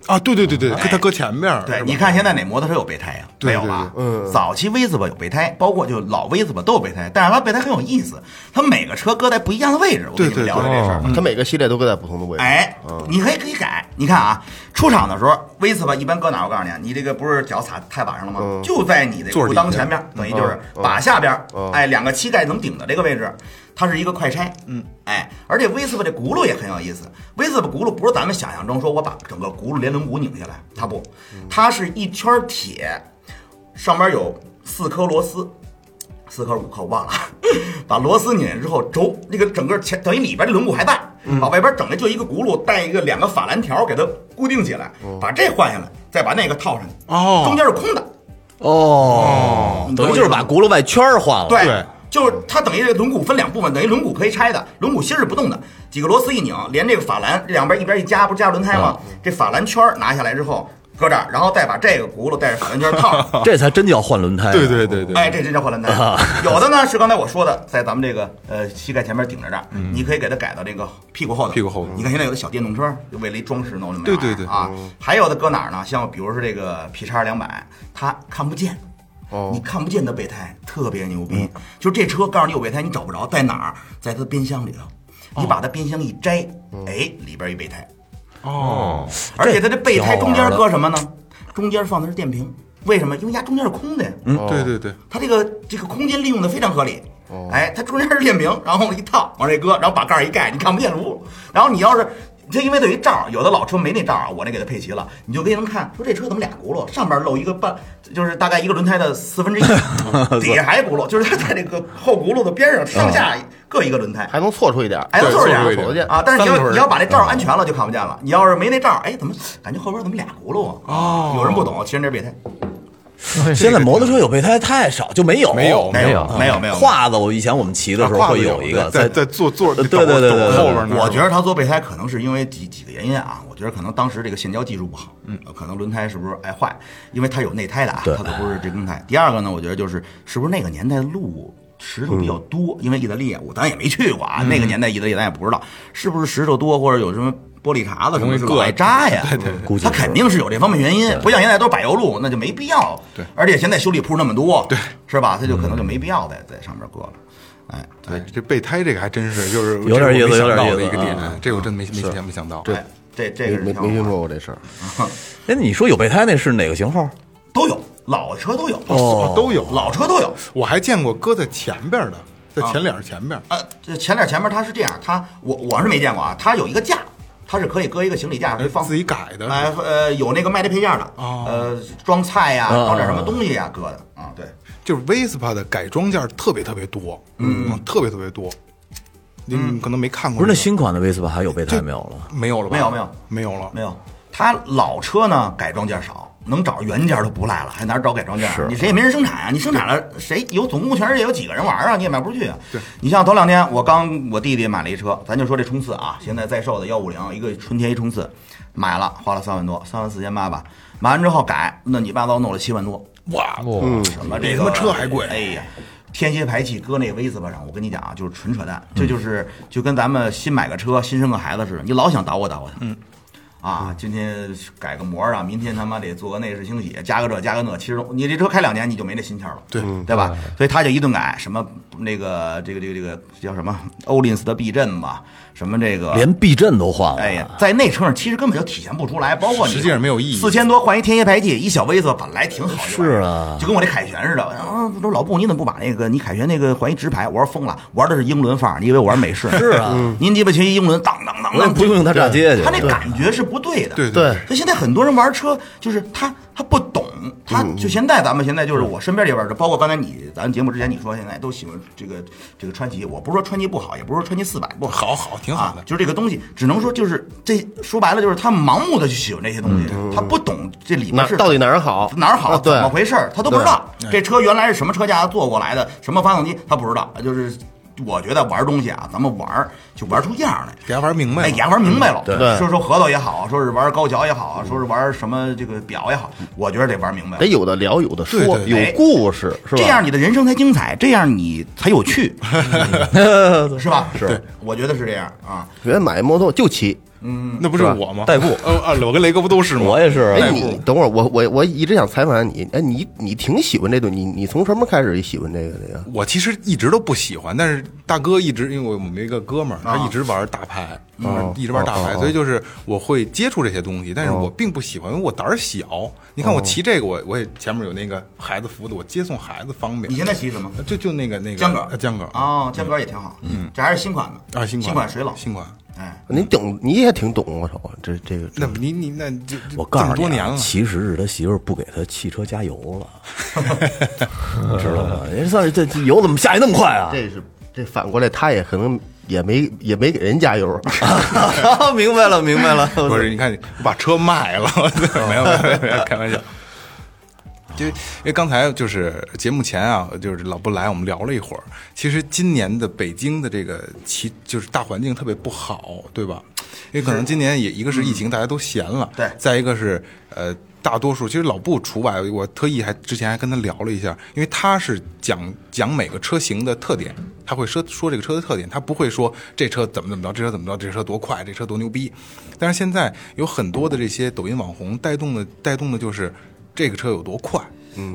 啊，对对对对，它搁前面。对，你看现在哪摩托车有备胎呀？没有吧？对对嗯早期威斯巴有备胎，包括就老威斯巴都有备胎，但是它备胎很有意思，它每个车搁在不一样的位置。我跟你们对对聊聊这事儿。它每个系列都搁在不同的位置。哎，你可以可以改。你看啊，出厂的时候，威斯巴一般搁哪儿？我告诉你，你这个不是脚踩胎板上了吗？就在你的裤座儿底下裆前面，等于就是把下边儿，哎，两个膝盖能顶的这个位置，它是一个快拆。嗯，哎，而且威斯巴这轱辘也很有意思。威斯巴轱辘不是咱们想象中说我把整个轱辘连轮毂拧下来，它不，它是一圈铁，上边有四颗螺丝。四颗五颗我忘了，把螺丝拧下之后轴那个整个前等于里边的轮毂还在，把外边整的就一个轱辘带一个两个法兰条给它固定起来，把这换下来，再把那个套上去，哦中间是空的，哦，等于就是把轱辘外圈换了。对。对就是它等于这个轮毂分两部分，等于轮毂可以拆的，轮毂芯儿是不动的，几个螺丝一拧，连这个法兰这两边一边一夹，不是加轮胎吗？这法兰圈儿拿下来之后搁这儿，然后再把这个轱辘带着法兰圈套上，这才真叫换轮胎。对对对对，哎，这真叫换轮胎。有的呢是刚才我说的，在咱们这个呃膝盖前面顶着这儿，你可以给它改到这个屁股后头。屁股后头你看现在有的小电动车，就为了一装饰弄这么对对对啊。还有的搁哪儿呢？像比如说这个 P 叉两百，它看不见。哦。你看不见的备胎特别牛逼，就是这车告诉你有备胎，你找不着在哪儿，在它的边箱里头，你把它边箱一摘，哎，里边一备胎，哦，而且它这备胎中间搁什么呢？中间放的是电瓶，为什么？因为它中间是空的。呀。嗯对对对，它这个这个空间利用的非常合理。哎，它中间是电瓶，然后一套往这一搁，然后把盖儿一盖，你看不见路。然后你要是这因为对于罩儿，有的老车没那罩儿啊，我那给它配齐了，你就可以能看说这车怎么俩轱辘，上边露一个半，就是大概一个轮胎的四分之一，底下还轱辘，就是它在这个后轱辘的边上上下各一个轮胎。还能错出一点，哎，能对错着点错出一点啊！但是你要你要把这罩儿安全了就看不见了。你要是没那罩儿，哎，怎么感觉后边怎么俩轱辘啊？哦，有人不懂，其实这是备胎。现在摩托车有备胎太少，就没有。没有没有啊没有没有。胯子，我以前我们骑的时候会有一个在在坐坐对对对对对后边呢我觉得他做备胎可能是因为几几个原因啊，我觉得可能当时这个橡胶技术不好，嗯，可能轮胎是不是爱坏，因为它有内胎的啊，对它可不是这公胎。第二个呢，我觉得就是是不是那个年代路石头比较多，因为意大利我咱也没去过啊，那个年代意大利咱也不知道是不是石头多或者有什么。玻璃碴子什么是老爱扎呀？对对对，它肯定是有这方面原因，不像现在都是柏油路，那就没必要。对而且现在修理铺那么多，对，是吧？它就可能就没必要在在上面搁了。哎，对，这备胎这个还真是就是有点意思有点意思的一个点啊，这我真没没想没想到。对，这这个没没听说过这事儿。哎，你说有备胎那是哪个型号？都有，老车都有，哦都有，老车都有。我还见过搁在前边的，在前脸前边。呃，这前脸前面它是这样，它我我是没见过啊，它有一个架，它是可以搁一个行李架，可以放自己改的。哎呃，有那个卖的配件的，哦。呃，装菜呀，哦。装点什么东西呀，搁的。啊，对，就是 Vespa 的改装件特别特别多，嗯，特别特别多。你可能没看过，不是那新款的威斯巴还有备胎没有了？没有了吧？没有没有。没有了。没有，它老车呢改装件少，能找原件都不赖了，还哪儿找改装件？你谁也没人生产啊，你生产了谁有总共全世界有几个人玩啊？你也卖不出去啊。对，你像头两天我刚我弟弟买了一车，咱就说这冲刺啊，现在在售的幺五零一个春天一冲刺，买了花了三万多，三万四千八吧，买完之后改乱七八糟弄了七万多，哇，什么这他妈车还贵哎呀，天蝎排气搁那威斯巴上，我跟你讲啊，就是纯扯淡。嗯这就是就跟咱们新买个车、新生个孩子似的，你老想捣鼓捣鼓他。嗯。啊，今天改个膜啊，明天他妈得做个内饰清洗，加个这加个那。其实你这车开两年你就没那心气儿了，对对吧？所以他就一顿改，什么那个这个这个这个叫什么欧林斯的避震吧，什么这个连避震都换了。哎呀，在那车上其实根本就体现不出来，包括你实际上没有意义四千多换一天蝎排气，一小威子本来挺好的，是啊就跟我这凯旋似的。啊，说老布你怎么不把那个你凯旋那个换一直排？我说疯了，玩的是英伦范儿，你以为我玩美式？是啊，您鸡巴学一英伦，当当当当，不用他炸街去他那感觉是不对的。对对所以现在很多人玩车，就是他他不懂，他嗯就现在咱们现在就是我身边这边的，包括刚才你咱节目之前你说现在都喜欢这个这个川崎，我不是说川崎不好，也不是说川崎四百不好好挺好的啊就是这个东西，只能说就是这说白了就是他盲目的去喜欢这些东西，他不懂这里面是到底哪儿好哪儿好，啊对怎么回事儿，他都不知道。这车原来是什么车架做过来的，什么发动机，他不知道。就是我觉得玩东西啊，咱们玩儿就玩出样来。给他玩明白哎，了。给他玩明白了。对说说核桃也好，说是玩高桥也好，说是玩什么这个表也好，我觉得得玩明白得。有的聊，有的说，对对对有故事，是吧？这样你的人生才精彩，这样你才有趣，是吧？是，我觉得是这样啊。原来买摩托就骑。那不是我吗？代步呃啊，我跟雷哥不都是吗？我也是。哎，你等会儿，我我我一直想采访你，哎，你你挺喜欢这东西，你你从什么开始喜欢这个的呀？我其实一直都不喜欢，但是大哥一直因为我们一个哥们儿，他啊一直玩大牌，哦一直玩大牌，所以就是我会接触这些东西，但是我并不喜欢，因为我胆儿小。你看我骑这个，我我也前面有那个孩子扶的，我接送孩子方便你。现在骑什么？就就那个那个江格呃江哥啊，江格也挺好。嗯，这还是新款的啊，新款新款水冷。新款。哎，你懂，你也挺懂，我操，这这个那你你那就这我告诉你啊，多年了，其实是他媳妇儿不给他汽车加油了，你知道吗？人算是这这油怎么下去那么快啊？这是这反过来，他也可能也没也没给人加油。明白了，明白了。不是，你看你把车卖了，没有没有没有，开玩笑。就因为刚才就是节目前啊，就是老布来，我们聊了一会儿。其实今年的北京的这个其就是大环境特别不好，对吧？因为可能今年也一个是疫情，大家都闲了，对再一个是呃，大多数其实老布除外，我特意还之前还跟他聊了一下，因为他是讲讲每个车型的特点，他会说说这个车的特点，他不会说这车怎么怎么着，这车怎么着，这车多快，这车多牛逼。但是现在有很多的这些抖音网红带动的带动的就是这个车有多快。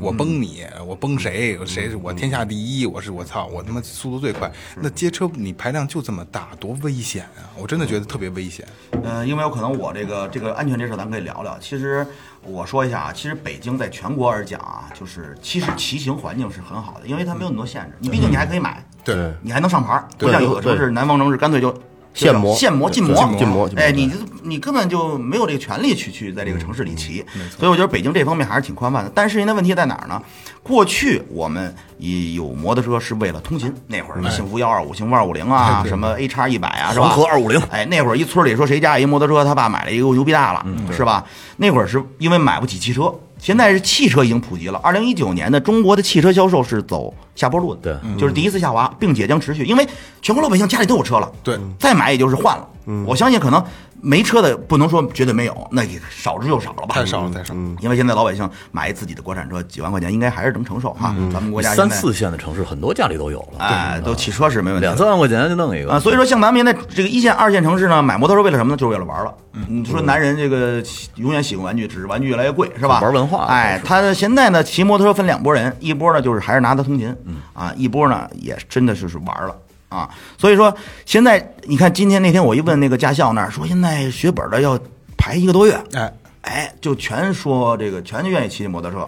我崩你，我崩谁？谁是我天下第一？我是我操，我他妈速度最快。那街车你排量就这么大，多危险啊！我真的觉得特别危险。嗯，因为有可能我这个这个安全这事咱们可以聊聊。其实我说一下啊，其实北京在全国而讲啊，就是其实骑行环境是很好的，因为它没有那么多限制。你毕竟你还可以买，对，你还能上牌，不像有的城市南方城市干脆就现磨现磨禁磨禁磨哎，你你根本就没有这个权利去去在这个城市里骑，所以我觉得北京这方面还是挺宽泛的。但是现在问题在哪儿呢？过去我们也有摩托车是为了通勤，那会儿什么幸福幺二五、幸福二五零啊，什么 A 叉一百啊，是吧？黄河250哎，那会儿一村里说谁家一摩托车，他爸买了一个牛逼大了，是吧？那会儿是因为买不起汽车。现在是汽车已经普及了。二零一九年的中国的汽车销售是走下坡路的，对，就是第一次下滑，并且将持续，因为全国老百姓家里都有车了，对，再买也就是换了。我相信可能没车的不能说绝对没有，那也少之又少了吧？太少了，太少了。因为现在老百姓买自己的国产车几万块钱，应该还是能承受哈。咱们国家三四线的城市很多家里都有了，哎，都汽车是没问题，两三万块钱就弄一啊，个。所以说像咱们现在这个一线、二线城市呢，买摩托车为了什么呢？就是为了玩了。你说男人这个永远喜欢玩具，只是玩具越来越贵，是吧？玩文化哎，他现在呢，骑摩托车分两拨人，一波呢就是还是拿它通勤，啊，一波呢也真的就是玩了。啊，所以说现在你看，今天那天我一问那个驾校那儿说，现在学本的要排一个多月，哎，哎，就全说这个，全愿意骑摩托车。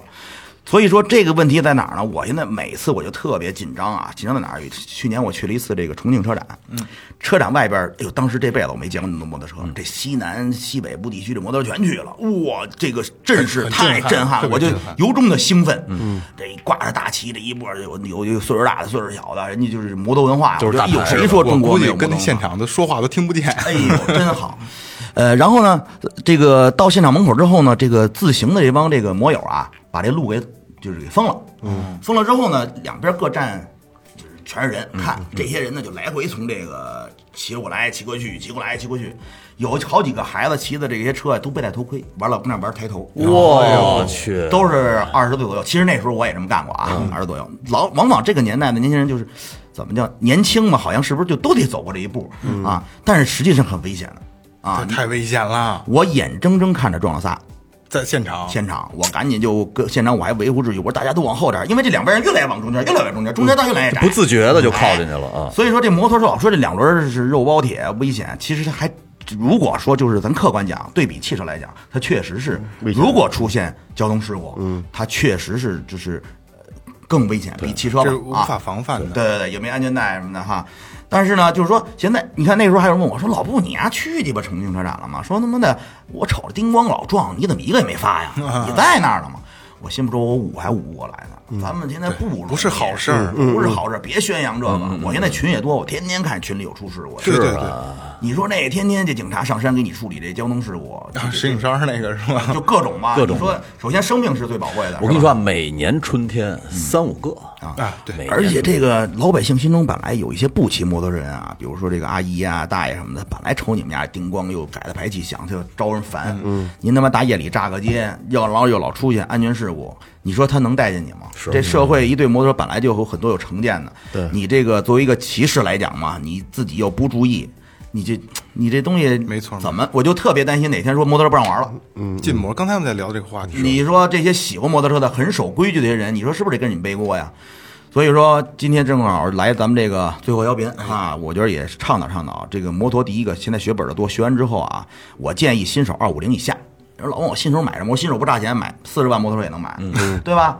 所以说这个问题在哪儿呢？我现在每次我就特别紧张啊，紧张在哪儿？去年我去了一次这个重庆车展，嗯，车展外边，哎呦，当时这辈子我没见过那么多摩托车，这西南、西北部地区的摩托车全去了，哇，这个阵势太震撼了，我就由衷的兴奋。嗯，这挂着大旗，这一波有有有岁数大的，岁数小的，人家就是摩托文化，就是大牌我觉得哎呦，谁说中国没有跟那现场的说话都听不见。哎呦，真好。呃，然后呢，这个到现场门口之后呢，这个自行的这帮这个摩友啊，把这路给就是给封了。嗯，封了之后呢，两边各站就是全是人，看这些人呢就来回从这个骑过来、骑过去、骑过来、骑过去，有好几个孩子骑的这些车啊都没戴头盔，完了跟那玩抬头。我去，都是二十岁左右。其实那时候我也这么干过啊，二十左右。老往往这个年代的年轻人就是怎么叫年轻嘛，好像是不是就都得走过这一步啊？但是实际上很危险的啊，太危险了，我眼睁睁看着撞了仨。在现场，现场，我赶紧就跟现场我还维护秩序，我说大家都往后点儿，因为这两边人越来越往中间，越来越中间，中间道越来越窄，不自觉的就靠进去了啊。所以说这摩托车老说这两轮是肉包铁危险，其实它还如果说就是咱客观讲，对比汽车来讲，它确实是如果出现交通事故，嗯，它确实是就是呃更危险，比汽车吧啊这是无法防范的。对对对，也没有安全带什么的哈。但是呢，就是说现在你看那时候还有人问我说：“老布，你丫、去鸡巴重庆车展了吗？”说他妈的，我瞅着叮咣老壮，你怎么一个也没发呀？你在那儿了吗？我心不说，我捂还捂不过来呢。咱们现在不不是好事儿不是好事儿，别宣扬这个。我现在群也多，我天天看群里有出事故的。对对对，你说那天天这警察上山给你处理这交通事故，啊石景山那个是吧？就各种吧。各种说，首先生命是最宝贵的。我跟你说啊，每年春天三五个啊，对，而且这个老百姓心中本来有一些不骑摩托人啊，比如说这个阿姨啊、大爷什么的，本来瞅你们家叮咣又改的排气响，就招人烦。嗯，您他妈大夜里炸个街，要老又老出现安全事故，你说他能待见你吗？这社会一对摩托车本来就有很多有成见的，对你这个作为一个骑士来讲嘛，你自己又不注意。你这，你这东西没错怎么我就特别担心哪天说摩托车不让玩了，嗯禁摩。刚才我们在聊这个话题，你说这些喜欢摩托车的、很守规矩的这些人，你说是不是得跟你们背锅呀？所以说，今天正好来咱们这个最后调频啊，我觉得也是倡导倡导这个摩托。第一个，现在学本的多，学完之后啊，我建议新手二五零以下。人老问我新手买什么，我新手不差钱，买四十万摩托车也能买，对吧？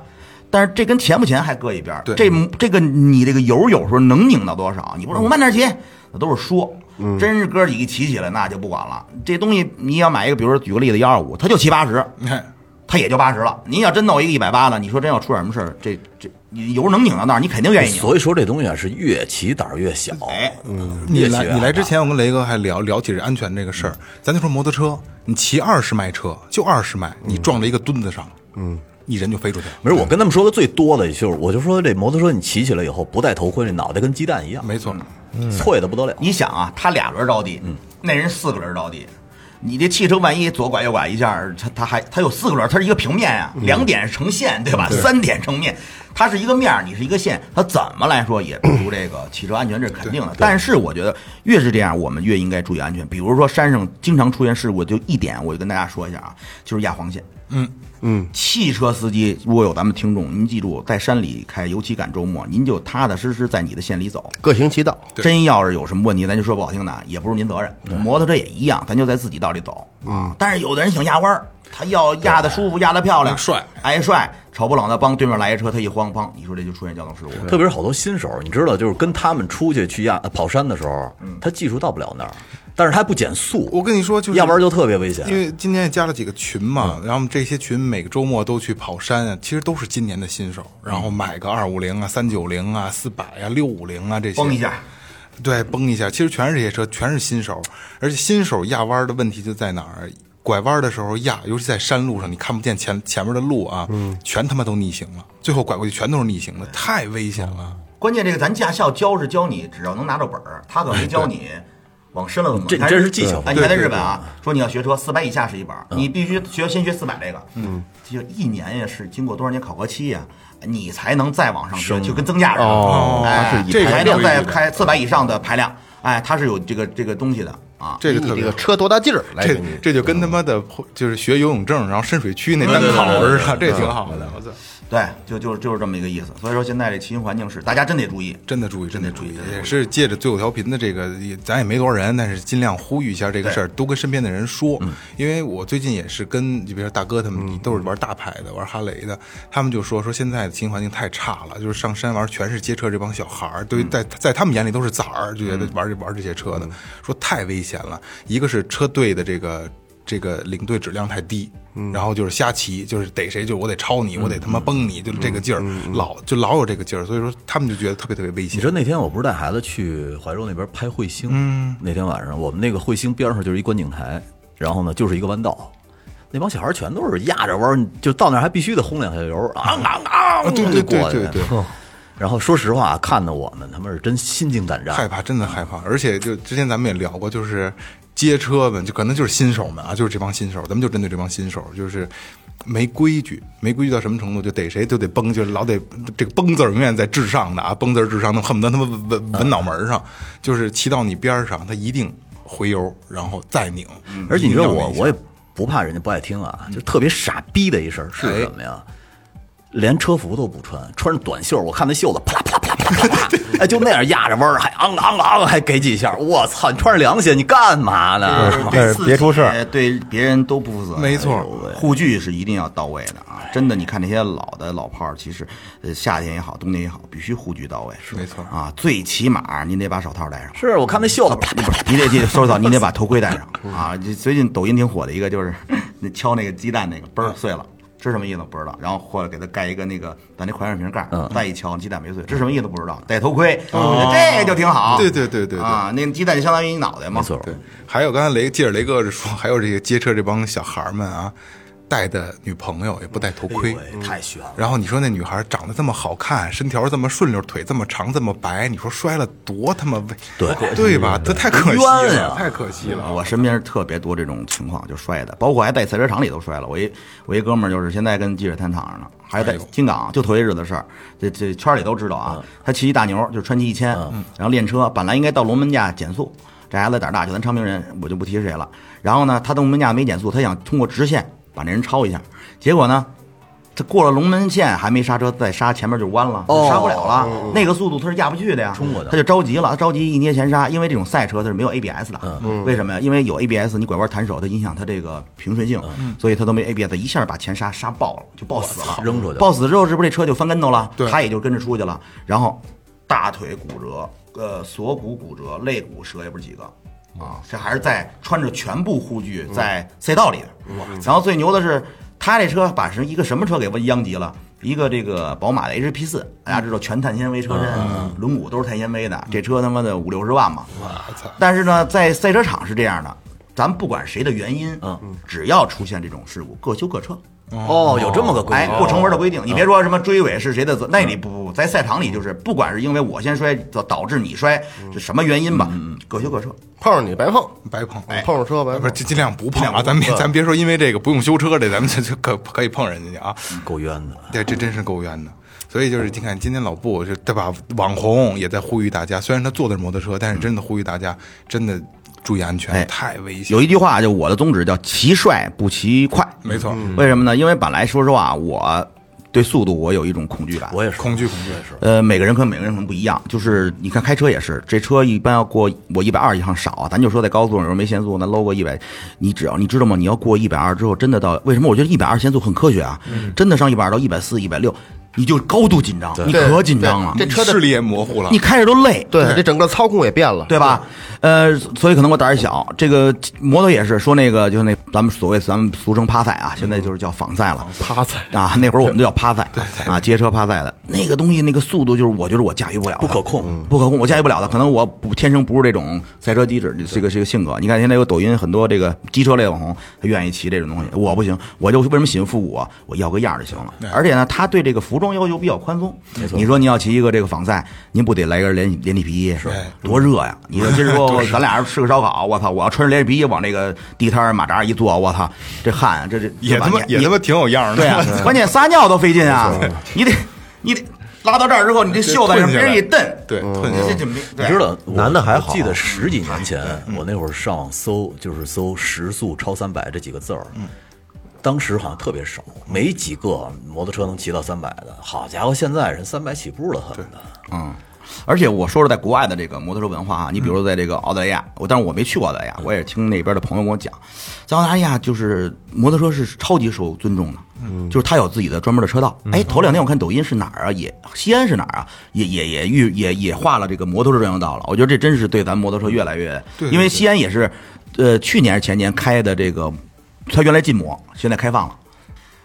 但是这跟钱不钱还搁一边这这个你这个油有时候能拧到多少？你不说我慢点骑，那都是说。真是哥几个骑起来，那就不管了。这东西你要买一个，比如说举个例子，幺二五，它就七八十，你看，他也就八十了。您要真弄一个一百八的，你说真要出点什么事儿，这这你油能拧到那儿，你肯定愿意拧。所以说这东西啊是越骑胆儿越小。哎，你来你来之前，我跟雷哥还聊聊起这安全这个事儿。咱就说摩托车，你骑二十迈车就二十迈，你撞在一个墩子上，嗯，一人就飞出去了。没事，我跟他们说的最多的就是，我就说这摩托车你骑起来以后不戴头盔，那脑袋跟鸡蛋一样，没错，脆的不得了。你想啊，他俩轮着地，那人四个轮着地。你这汽车万一左拐右拐一下，它它还它有四个轮，它是一个平面啊、两点成线，对吧？三点成面，它是一个面儿，你是一个线，它怎么来说也不如这个汽车安全，这是肯定的。但是我觉得越是这样，我们越应该注意安全。比如说山上经常出现事故，就一点我就跟大家说一下啊，就是压黄线。嗯嗯汽车司机如果有咱们听众，您记住，在山里开，尤其赶周末，您就踏踏实实在你的线里走。各行其道。真要是有什么问题，咱就说不好听的，也不是您责任。摩托车也一样，咱就在自己道里走啊。但是有的人想压弯儿，他要压的舒服，压的漂亮，帅，哎帅，瞅不冷的，帮对面来一车，他一慌，砰，你说这就出现交通事故。特别是好多新手，你知道，就是跟他们出去去压跑山的时候，他技术到不了那儿，但是他不减速，我跟你说，就是要不然就特别危险。因为今天也加了几个群嘛，然后这些群每个周末都去跑山啊，其实都是今年的新手，然后买个二五零啊、三九零啊、四百啊、六五零啊这些，崩一下，对，崩一下，其实全是这些车，全是新手，而且新手压弯的问题就在哪儿？拐弯的时候压，尤其在山路上，你看不见前前面的路啊，嗯。全他妈都逆行了，最后拐过去全都是逆行的，太危险了。关键这个咱驾校教是教你，只要能拿着本儿，他可没教你往深了怎么。这你看这是技巧。哎，你看在日本啊，说你要学车，四百以下是一本儿，你必须学先学四百这个，嗯，就一年呀是经过多少年考核期呀，你才能再往上学，就跟增驾似的。哦哎，它是以这个排量再开四百以上的排量，哎，它是有这个这个东西的啊。这个特别你这个车多大劲儿来这给你？这就跟他妈的就是学游泳证，然后深水区那单考似的，这挺好的。我操，对，就就就是这么一个意思。所以说现在这骑行环境是大家真得注意。真的注意，真的注意真得注意，也是借着最后调频的这个，也咱也没多少人，但是尽量呼吁一下这个事儿，多跟身边的人说。因为我最近也是跟，就比如说大哥他们都是玩大牌的，玩哈雷的，他们就说说现在的骑行环境太差了，就是上山玩全是街车这帮小孩儿，对于在在他们眼里都是崽儿，就觉得玩这玩这些车的，说太危险了。一个是车队的这个。这个领队质量太低，然后就是瞎骑，就是逮谁就我得超你，我得他妈崩你，就是这个劲儿，老就老有这个劲儿，所以说他们就觉得特别特别危险。你知道那天我不是带孩子去怀柔那边拍彗星？嗯，那天晚上我们那个彗星边上就是一观景台，然后呢就是一个弯道，那帮小孩全都是压着弯，就到那儿还必须得轰两下油，啊啊啊，对对就过去对对对然后说实话，看的我们他们是真心惊胆战，害怕，真的害怕。而且就之前咱们也聊过，就是街车们，就可能就是新手们啊，就是这帮新手，咱们就针对这帮新手，就是没规矩，没规矩到什么程度，就逮谁都得崩，就是老得这个崩字儿永远在至上的啊，崩字儿至上，那恨不得他妈纹纹纹脑门上，就是骑到你边上，他一定回油，然后再拧。而且你知道我我也不怕人家不爱听啊，就特别傻逼的一事儿是什么呀？连车服都不穿，穿着短袖，我看那袖子啪啦啪啦啪啦啪啦啪啦，哎，就那样压着弯儿，还昂昂昂，还给几下，我操！你穿着凉鞋，你干嘛呢？对别出事对别人都不负责。没错护具是一定要到位的啊！真的，你看那些老的老炮儿，其实呃夏天也好，冬天也好，必须护具到位。是没错啊，最起码您得把手套戴上。是我看那袖子啪啦啪，你得记得收拾到，你得把头盔戴上啊！最近抖音挺火的一个，就是那 敲那个鸡蛋那个嘣儿碎了，是什么意思不知道。然后或者给他盖一个那个咱那矿泉水瓶盖儿，再一敲鸡蛋没碎，这是什么意思不知道。戴头盔，这个就挺好。对对对对对啊，那鸡蛋就相当于你脑袋嘛。没错，对，还有刚才雷接着雷哥是说，还有这个街车这帮小孩儿们啊，带的女朋友也不戴头盔。哎太悬了。然后你说那女孩长得这么好看，身条这么顺溜，腿这么长这么白，你说摔了多他妈危，对对吧？这太可惜了太可惜了。我身边特别多这种情况，就摔的，包括还在赛车场里都摔了。我一我一哥们儿就是现在跟积水滩躺着呢，还在金港，就头些日子的事儿，这这圈里都知道啊。他骑一大牛，就是川崎一千，然后练车，本来应该到龙门架减速，这孩子胆儿大，就咱昌平人，我就不提谁了。然后呢，他到龙门架没减速，他想通过直线把那人超一下，结果呢？他过了龙门线还没刹车，再刹前面就弯了，哦刹不了了。那个速度他是压不去的呀，冲过去他就着急了，他着急一捏前刹，因为这种赛车它是没有 ABS 的，嗯为什么呀？因为有 ABS，你拐弯弹手，它影响它这个平顺性，嗯所以它都没 ABS，一下把前刹刹爆了，就爆死了，扔出去了爆死之后，是不是这车就翻跟头了？对他也就跟着出去了，然后大腿骨折，呃，锁骨骨折，肋骨折也不是几个。啊，这还是在穿着全部护具在赛道里的。然后最牛的是，他这车把是一个什么车给殃及了？一个这个宝马的 HP 四，大家知道全碳纤维车身，轮毂都是碳纤维的，这车他妈的五六十万嘛。但是呢，在赛车场是这样的，咱不管谁的原因，嗯，只要出现这种事故，各修各车。哦，有这么个规哎，定，不成文的规定，你别说什么追尾是谁的责，那你不不，在赛场里就是，不管是因为我先摔导导致你摔，是什么原因吧，各修各车。碰上你白碰，白碰，碰上车白碰不是。尽尽量不碰啊！咱别咱别说因为这个不用修车这，咱们就就可可以碰人家去啊！够冤的。对，这真是够冤的。所以就是你看，今天老布就对吧？网红也在呼吁大家，虽然他坐的是摩托车，但是真的呼吁大家，真的注意安全，哎太危险。有一句话，就我的宗旨叫骑帅不骑快。没错，为什么呢？因为本来说实话，我对速度我有一种恐惧感。我也是，恐惧恐惧也是。呃，每个人和每个人可能不一样，就是你看开车也是，这车一般要过我一百二以上少啊，咱就说在高速上有时候没限速，那搂过一百，你只要你知道吗？你要过一百二之后，真的到为什么我觉得一百二限速很科学啊？真的上一百二到一百四、一百六，你就高度紧张，你可紧张了，这车的视力也模糊了你，开着都累，对，这整个操控也变了，对吧？呃，所以可能我胆儿小。这个摩托也是说那个，就是那咱们所谓咱们俗称趴赛啊，现在就是叫仿赛了。趴赛啊，那会儿我们都叫趴赛，啊，街车趴赛的那个东西，那个速度就是我觉得我驾驭不了，不可控不可控，我驾驭不了的。可能我不天生不是这种赛车机制，这个这个性格。你看现在有抖音很多这个机车类网红，他愿意骑这种东西，我不行，我就为什么喜欢复古啊？我要个样就行了。而且呢，他对这个服装要求比较宽松。你说你要骑一个这个仿赛，您不得来根连连体皮衣？是多热呀！你说今儿说 咱俩人吃个烧烤，我操！我要穿着连体皮衣往这个地摊儿马扎一坐，我操，这汗这这也他妈你也他妈挺有样儿的。对啊，关键撒尿都费劲啊！你得你得拉到这儿之后，你这袖子上别人一蹬，对，你知道，男的还好记得十几年前，我那会儿上网搜，就是搜时速超三百这几个字儿。当时好像特别少，没几个摩托车能骑到三百的。好家伙，现在人三百起步了，恨不得。嗯，而且我说说在国外的这个摩托车文化啊，你比如说在这个澳大利亚，我但是我没去过澳大利亚，我也听那边的朋友跟我讲，在澳大利亚就是摩托车是超级受尊重的，嗯，就是他有自己的专门的车道。哎，头两天我看抖音是哪儿啊？也西安是哪儿啊？也也也预也也画了这个摩托车专用道了。我觉得这真是对咱摩托车越来越，对对因为西安也是，呃，去年还是前年开的这个，它原来禁摩，现在开放了。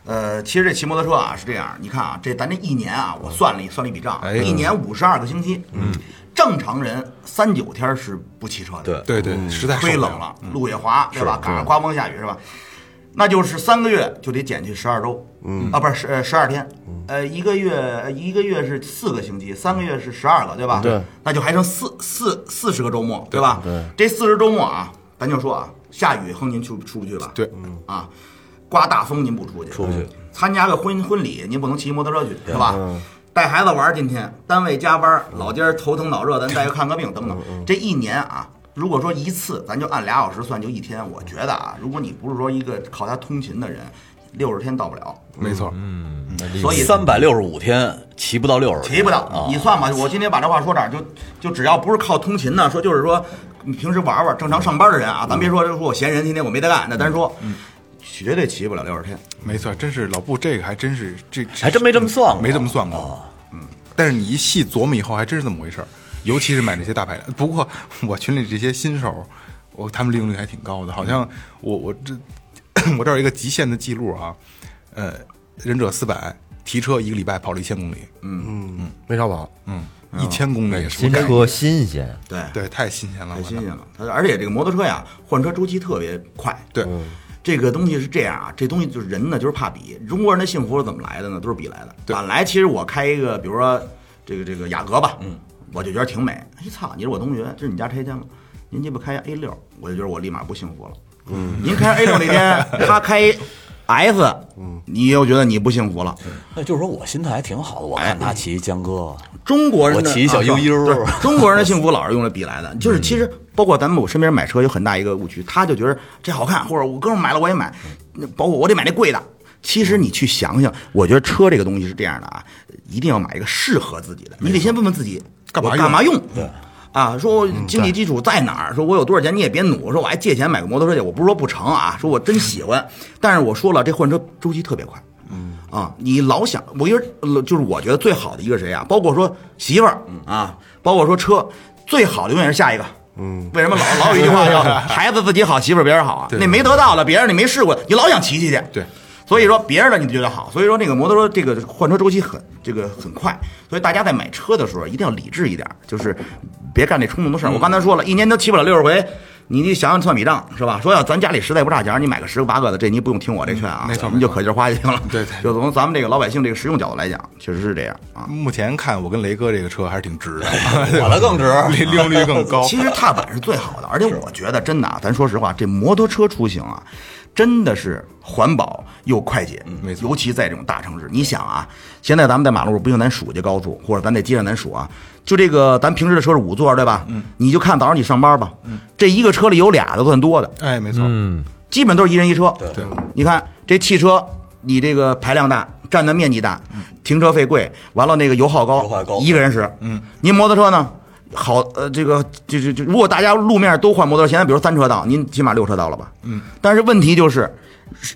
呃，其实这骑摩托车啊是这样，你看啊，这咱这一年啊，我算了一算了一笔账，哎。一年五十二个星期，嗯，正常人三九天是不骑车的，对。对对，实在受忒冷了，路也滑，对吧？赶上刮风下雨是吧？那就是三个月就得减去十二周，嗯。啊，不是十呃十二天，呃，一个月一个月是四个星期，三个月是十二个，对吧？对，那就还剩四四四十个周末，对吧？对，这四十周末啊，咱就说啊，下雨哼您出出不去吧？对，啊，刮大风您不出去，出不去。参加个婚婚礼，您不能骑摩托车去，是吧？带孩子玩儿，今天单位加班，老家儿头疼脑热，咱带去看个病，等等。这一年啊，如果说一次，咱就按俩小时算，就一天。我觉得啊，如果你不是说一个靠它通勤的人，六十天到不了。没错，嗯所以三百六十五天骑不到六十，骑不到啊。你算吧，我今天把这话说这儿，就就只要不是靠通勤呢，说就是说你平时玩玩，正常上班的人啊，咱别说说我闲人，今天我没得干，那咱说，绝对骑不了六十天。没错，真是老布这个还真是这还真没这么算过没这么算过。嗯，但是你一细琢磨以后，还真是这么回事儿。尤其是买那些大牌的，不过我群里这些新手，我他们利用率还挺高的，好像我我这 我这儿有一个极限的记录啊，呃，忍者四百提车一个礼拜跑了一千公里，嗯。嗯。没少跑，嗯，一千公里是新车新鲜，对，对，太新鲜了，太新鲜了。它而且这个摩托车呀，换车周期特别快。对，这个东西是这样啊，这东西就是人呢，就是怕比。中国人的幸福是怎么来的呢？都是比来的。本来其实我开一个，比如说这个这个雅阁吧，嗯，我就觉得挺美。哎操，你是我同学，这是你家拆迁了，您鸡巴开 A 六，我就觉得我立马不幸福了。嗯，您开 A 六那天，他开 S，嗯，你又觉得你不幸福了。那就是说我心态还挺好的，我看他骑江哥，中国人的我骑小悠悠 中国人的幸福老是用来比来的，就是其实包括咱们我身边买车有很大一个误区，他就觉得这好看，或者我哥们买了我也买，那包括我得买那贵的。其实你去想想，我觉得车这个东西是这样的啊，一定要买一个适合自己的，你得先问问自己干嘛干嘛用？对。啊，说我经济基础在哪儿？说我有多少钱，你也别努。说我还借钱买个摩托车去，我不是说不成啊，说我真喜欢，但是我说了，这换车周期特别快。嗯啊，你老想，我一个呃就是我觉得最好的一个谁啊？包括说媳妇儿啊，包括说车，最好的永远是下一个。嗯，为什么老老有一句话叫 “孩子自己好，媳妇儿别人好”啊？那没得到的，别人你没试过，你老想骑骑去。对。所以说别人的你就觉得好，所以说这个摩托车这个换车周期很这个很快，所以大家在买车的时候一定要理智一点，就是别干那冲动的事儿。我刚才说了，一年都骑不了六十回，你你想想算笔账是吧？说要咱家里实在不差钱，你买个十个八个的，这你不用听我这劝啊，没错你就可劲儿花就行了。对对 就从咱们这个老百姓这个实用角度来讲，确实是这样啊。目前看我跟雷哥这个车还是挺值的，我的更值。利利用率更高。其实踏板是最好的，而且我觉得真的啊，咱说实话，这摩托车出行啊，真的是环保又快捷，没错。尤其在这种大城市，你想啊，现在咱们在马路上不用咱数去高速，或者咱在街上咱数啊，就这个咱平时的车是五座，对吧？嗯，你就看早上你上班吧，嗯，这一个车里有俩的算多的，哎，没错，嗯，基本都是一人一车。对，你看这汽车，你这个排量大，占的面积大，停车费贵，完了那个油耗高，油耗高。一个人使。嗯，您摩托车呢？好，呃，这个就就就，如果大家路面都换摩托车，现在比如三车道，您起码六车道了吧？嗯，但是问题就是，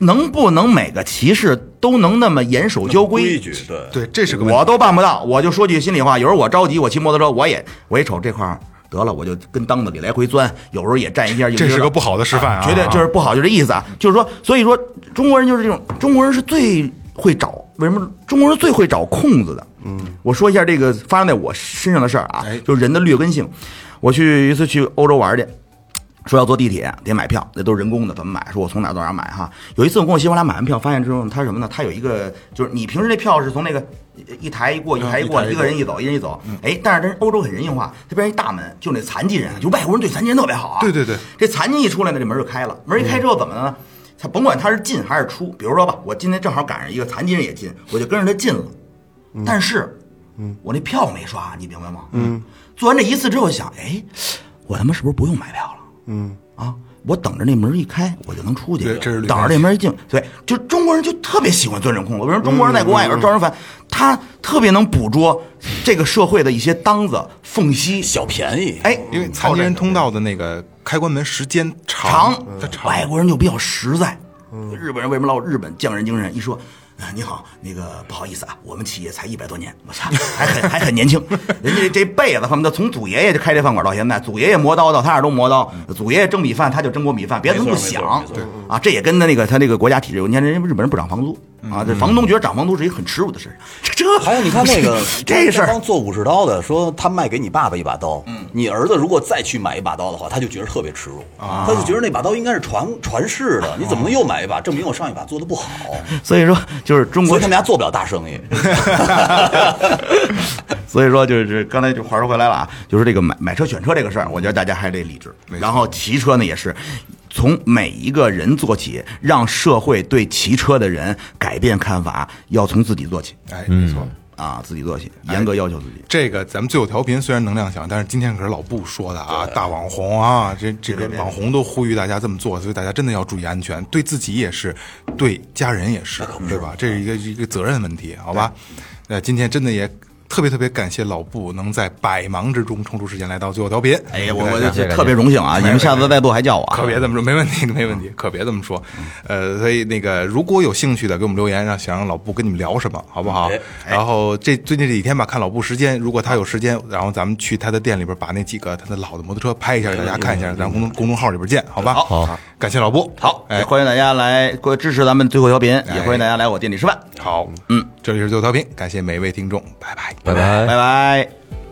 能不能每个骑士都能那么严守交规？规矩，对，对，这是个问题。我都办不到。我就说句心里话，有时候我着急，我骑摩托车，我也我一瞅这块儿得了，我就跟裆子里来回钻，有时候也占一下这是个不好的示范啊！绝对就是不好，就这意思啊。就是说，所以说中国人就是这种，中国人是最会找，为什么中国人最会找空子的？嗯，我说一下这个发生在我身上的事儿啊哎，就是人的劣根性。我去一次去欧洲玩去。说要坐地铁得买票，那都是人工的，怎么买？说我从哪儿到哪儿买哈。有一次我跟我媳妇俩买完票，发现之后，他什么呢？他有一个就是你平时那票是从那个一台一过一台一过，一个人一走，一人一走。哎，但是这欧洲很人性化，这边一大门，就那残疾人，就外国人对残疾人特别好啊。对对对，这残疾一出来呢，这门就开了。门一开之后怎么呢？他甭管他是进还是出，比如说吧，我今天正好赶上一个残疾人也进，我就跟着他进了。但是，嗯我那票没刷，你明白吗？嗯。做完这一次之后，想，哎，我他妈是不是不用买票了？嗯。啊，我等着那门一开，我就能出去。对这是等着那门一进，对，就中国人就特别喜欢钻这空子。为什么中国人在国外有时候招人烦？他特别能捕捉这个社会的一些当子、缝隙。小便宜。哎，因为残疾人通道的那个开关门时间长长，它，长。外国人就比较实在。日本人为什么老日本匠人精神？一说，啊，你好，那个不好意思啊，我们企业才一百多年，我操，还很还很年轻。人家这辈子恨不得从祖爷爷就开这饭馆到现在，祖爷爷磨刀到他那儿都磨刀，祖爷爷蒸米饭他就蒸锅米饭，别的他不想啊。这也跟他那个他那个国家体制有，你看人家日本人不涨房租啊，这房东觉得涨房租是一个很耻辱的事，这这还有你看那个 这事儿帮做武士刀的说他卖给你爸爸一把刀，你儿子如果再去买一把刀的话，他就觉得特别耻辱，他就觉得那把刀应该是传传世的，你怎么能又买一把？证明我上一把做的不好，所以说就是中国所以他们家做不了大生意。所以说，就是刚才就话说回来了啊，就是这个买买车选车这个事儿，我觉得大家还得理智。然后骑车呢，也是从每一个人做起，让社会对骑车的人改变看法，要从自己做起。哎，没错，啊，自己做起，严格要求自己。这个咱们最后调频虽然能量小，但是今天可是老布说的啊，大网红啊，这这个网红都呼吁大家这么做，所以大家真的要注意安全，对自己也是，对家人也是，对吧？这是一个一个责任问题，好吧？那今天真的也特别特别感谢老布能在百忙之中抽出时间来到最后调频。哎呀，我我就特别荣幸啊！你们下次再做还叫我啊。可别这么说，没问题，没问题，可别这么说。呃，所以那个如果有兴趣的，给我们留言，让想让老布跟你们聊什么，好不好？然后这最近这几天吧，看老布时间，如果他有时间，然后咱们去他的店里边把那几个他的老的摩托车拍一下，给大家看一下，咱公众公众号里边见，好吧？好，感谢老布。好，哎，欢迎大家来过来支持咱们最后调频，也欢迎大家来我店里吃饭。好，嗯，这里是最后调频，感谢每位听众，拜拜。拜拜拜。拜。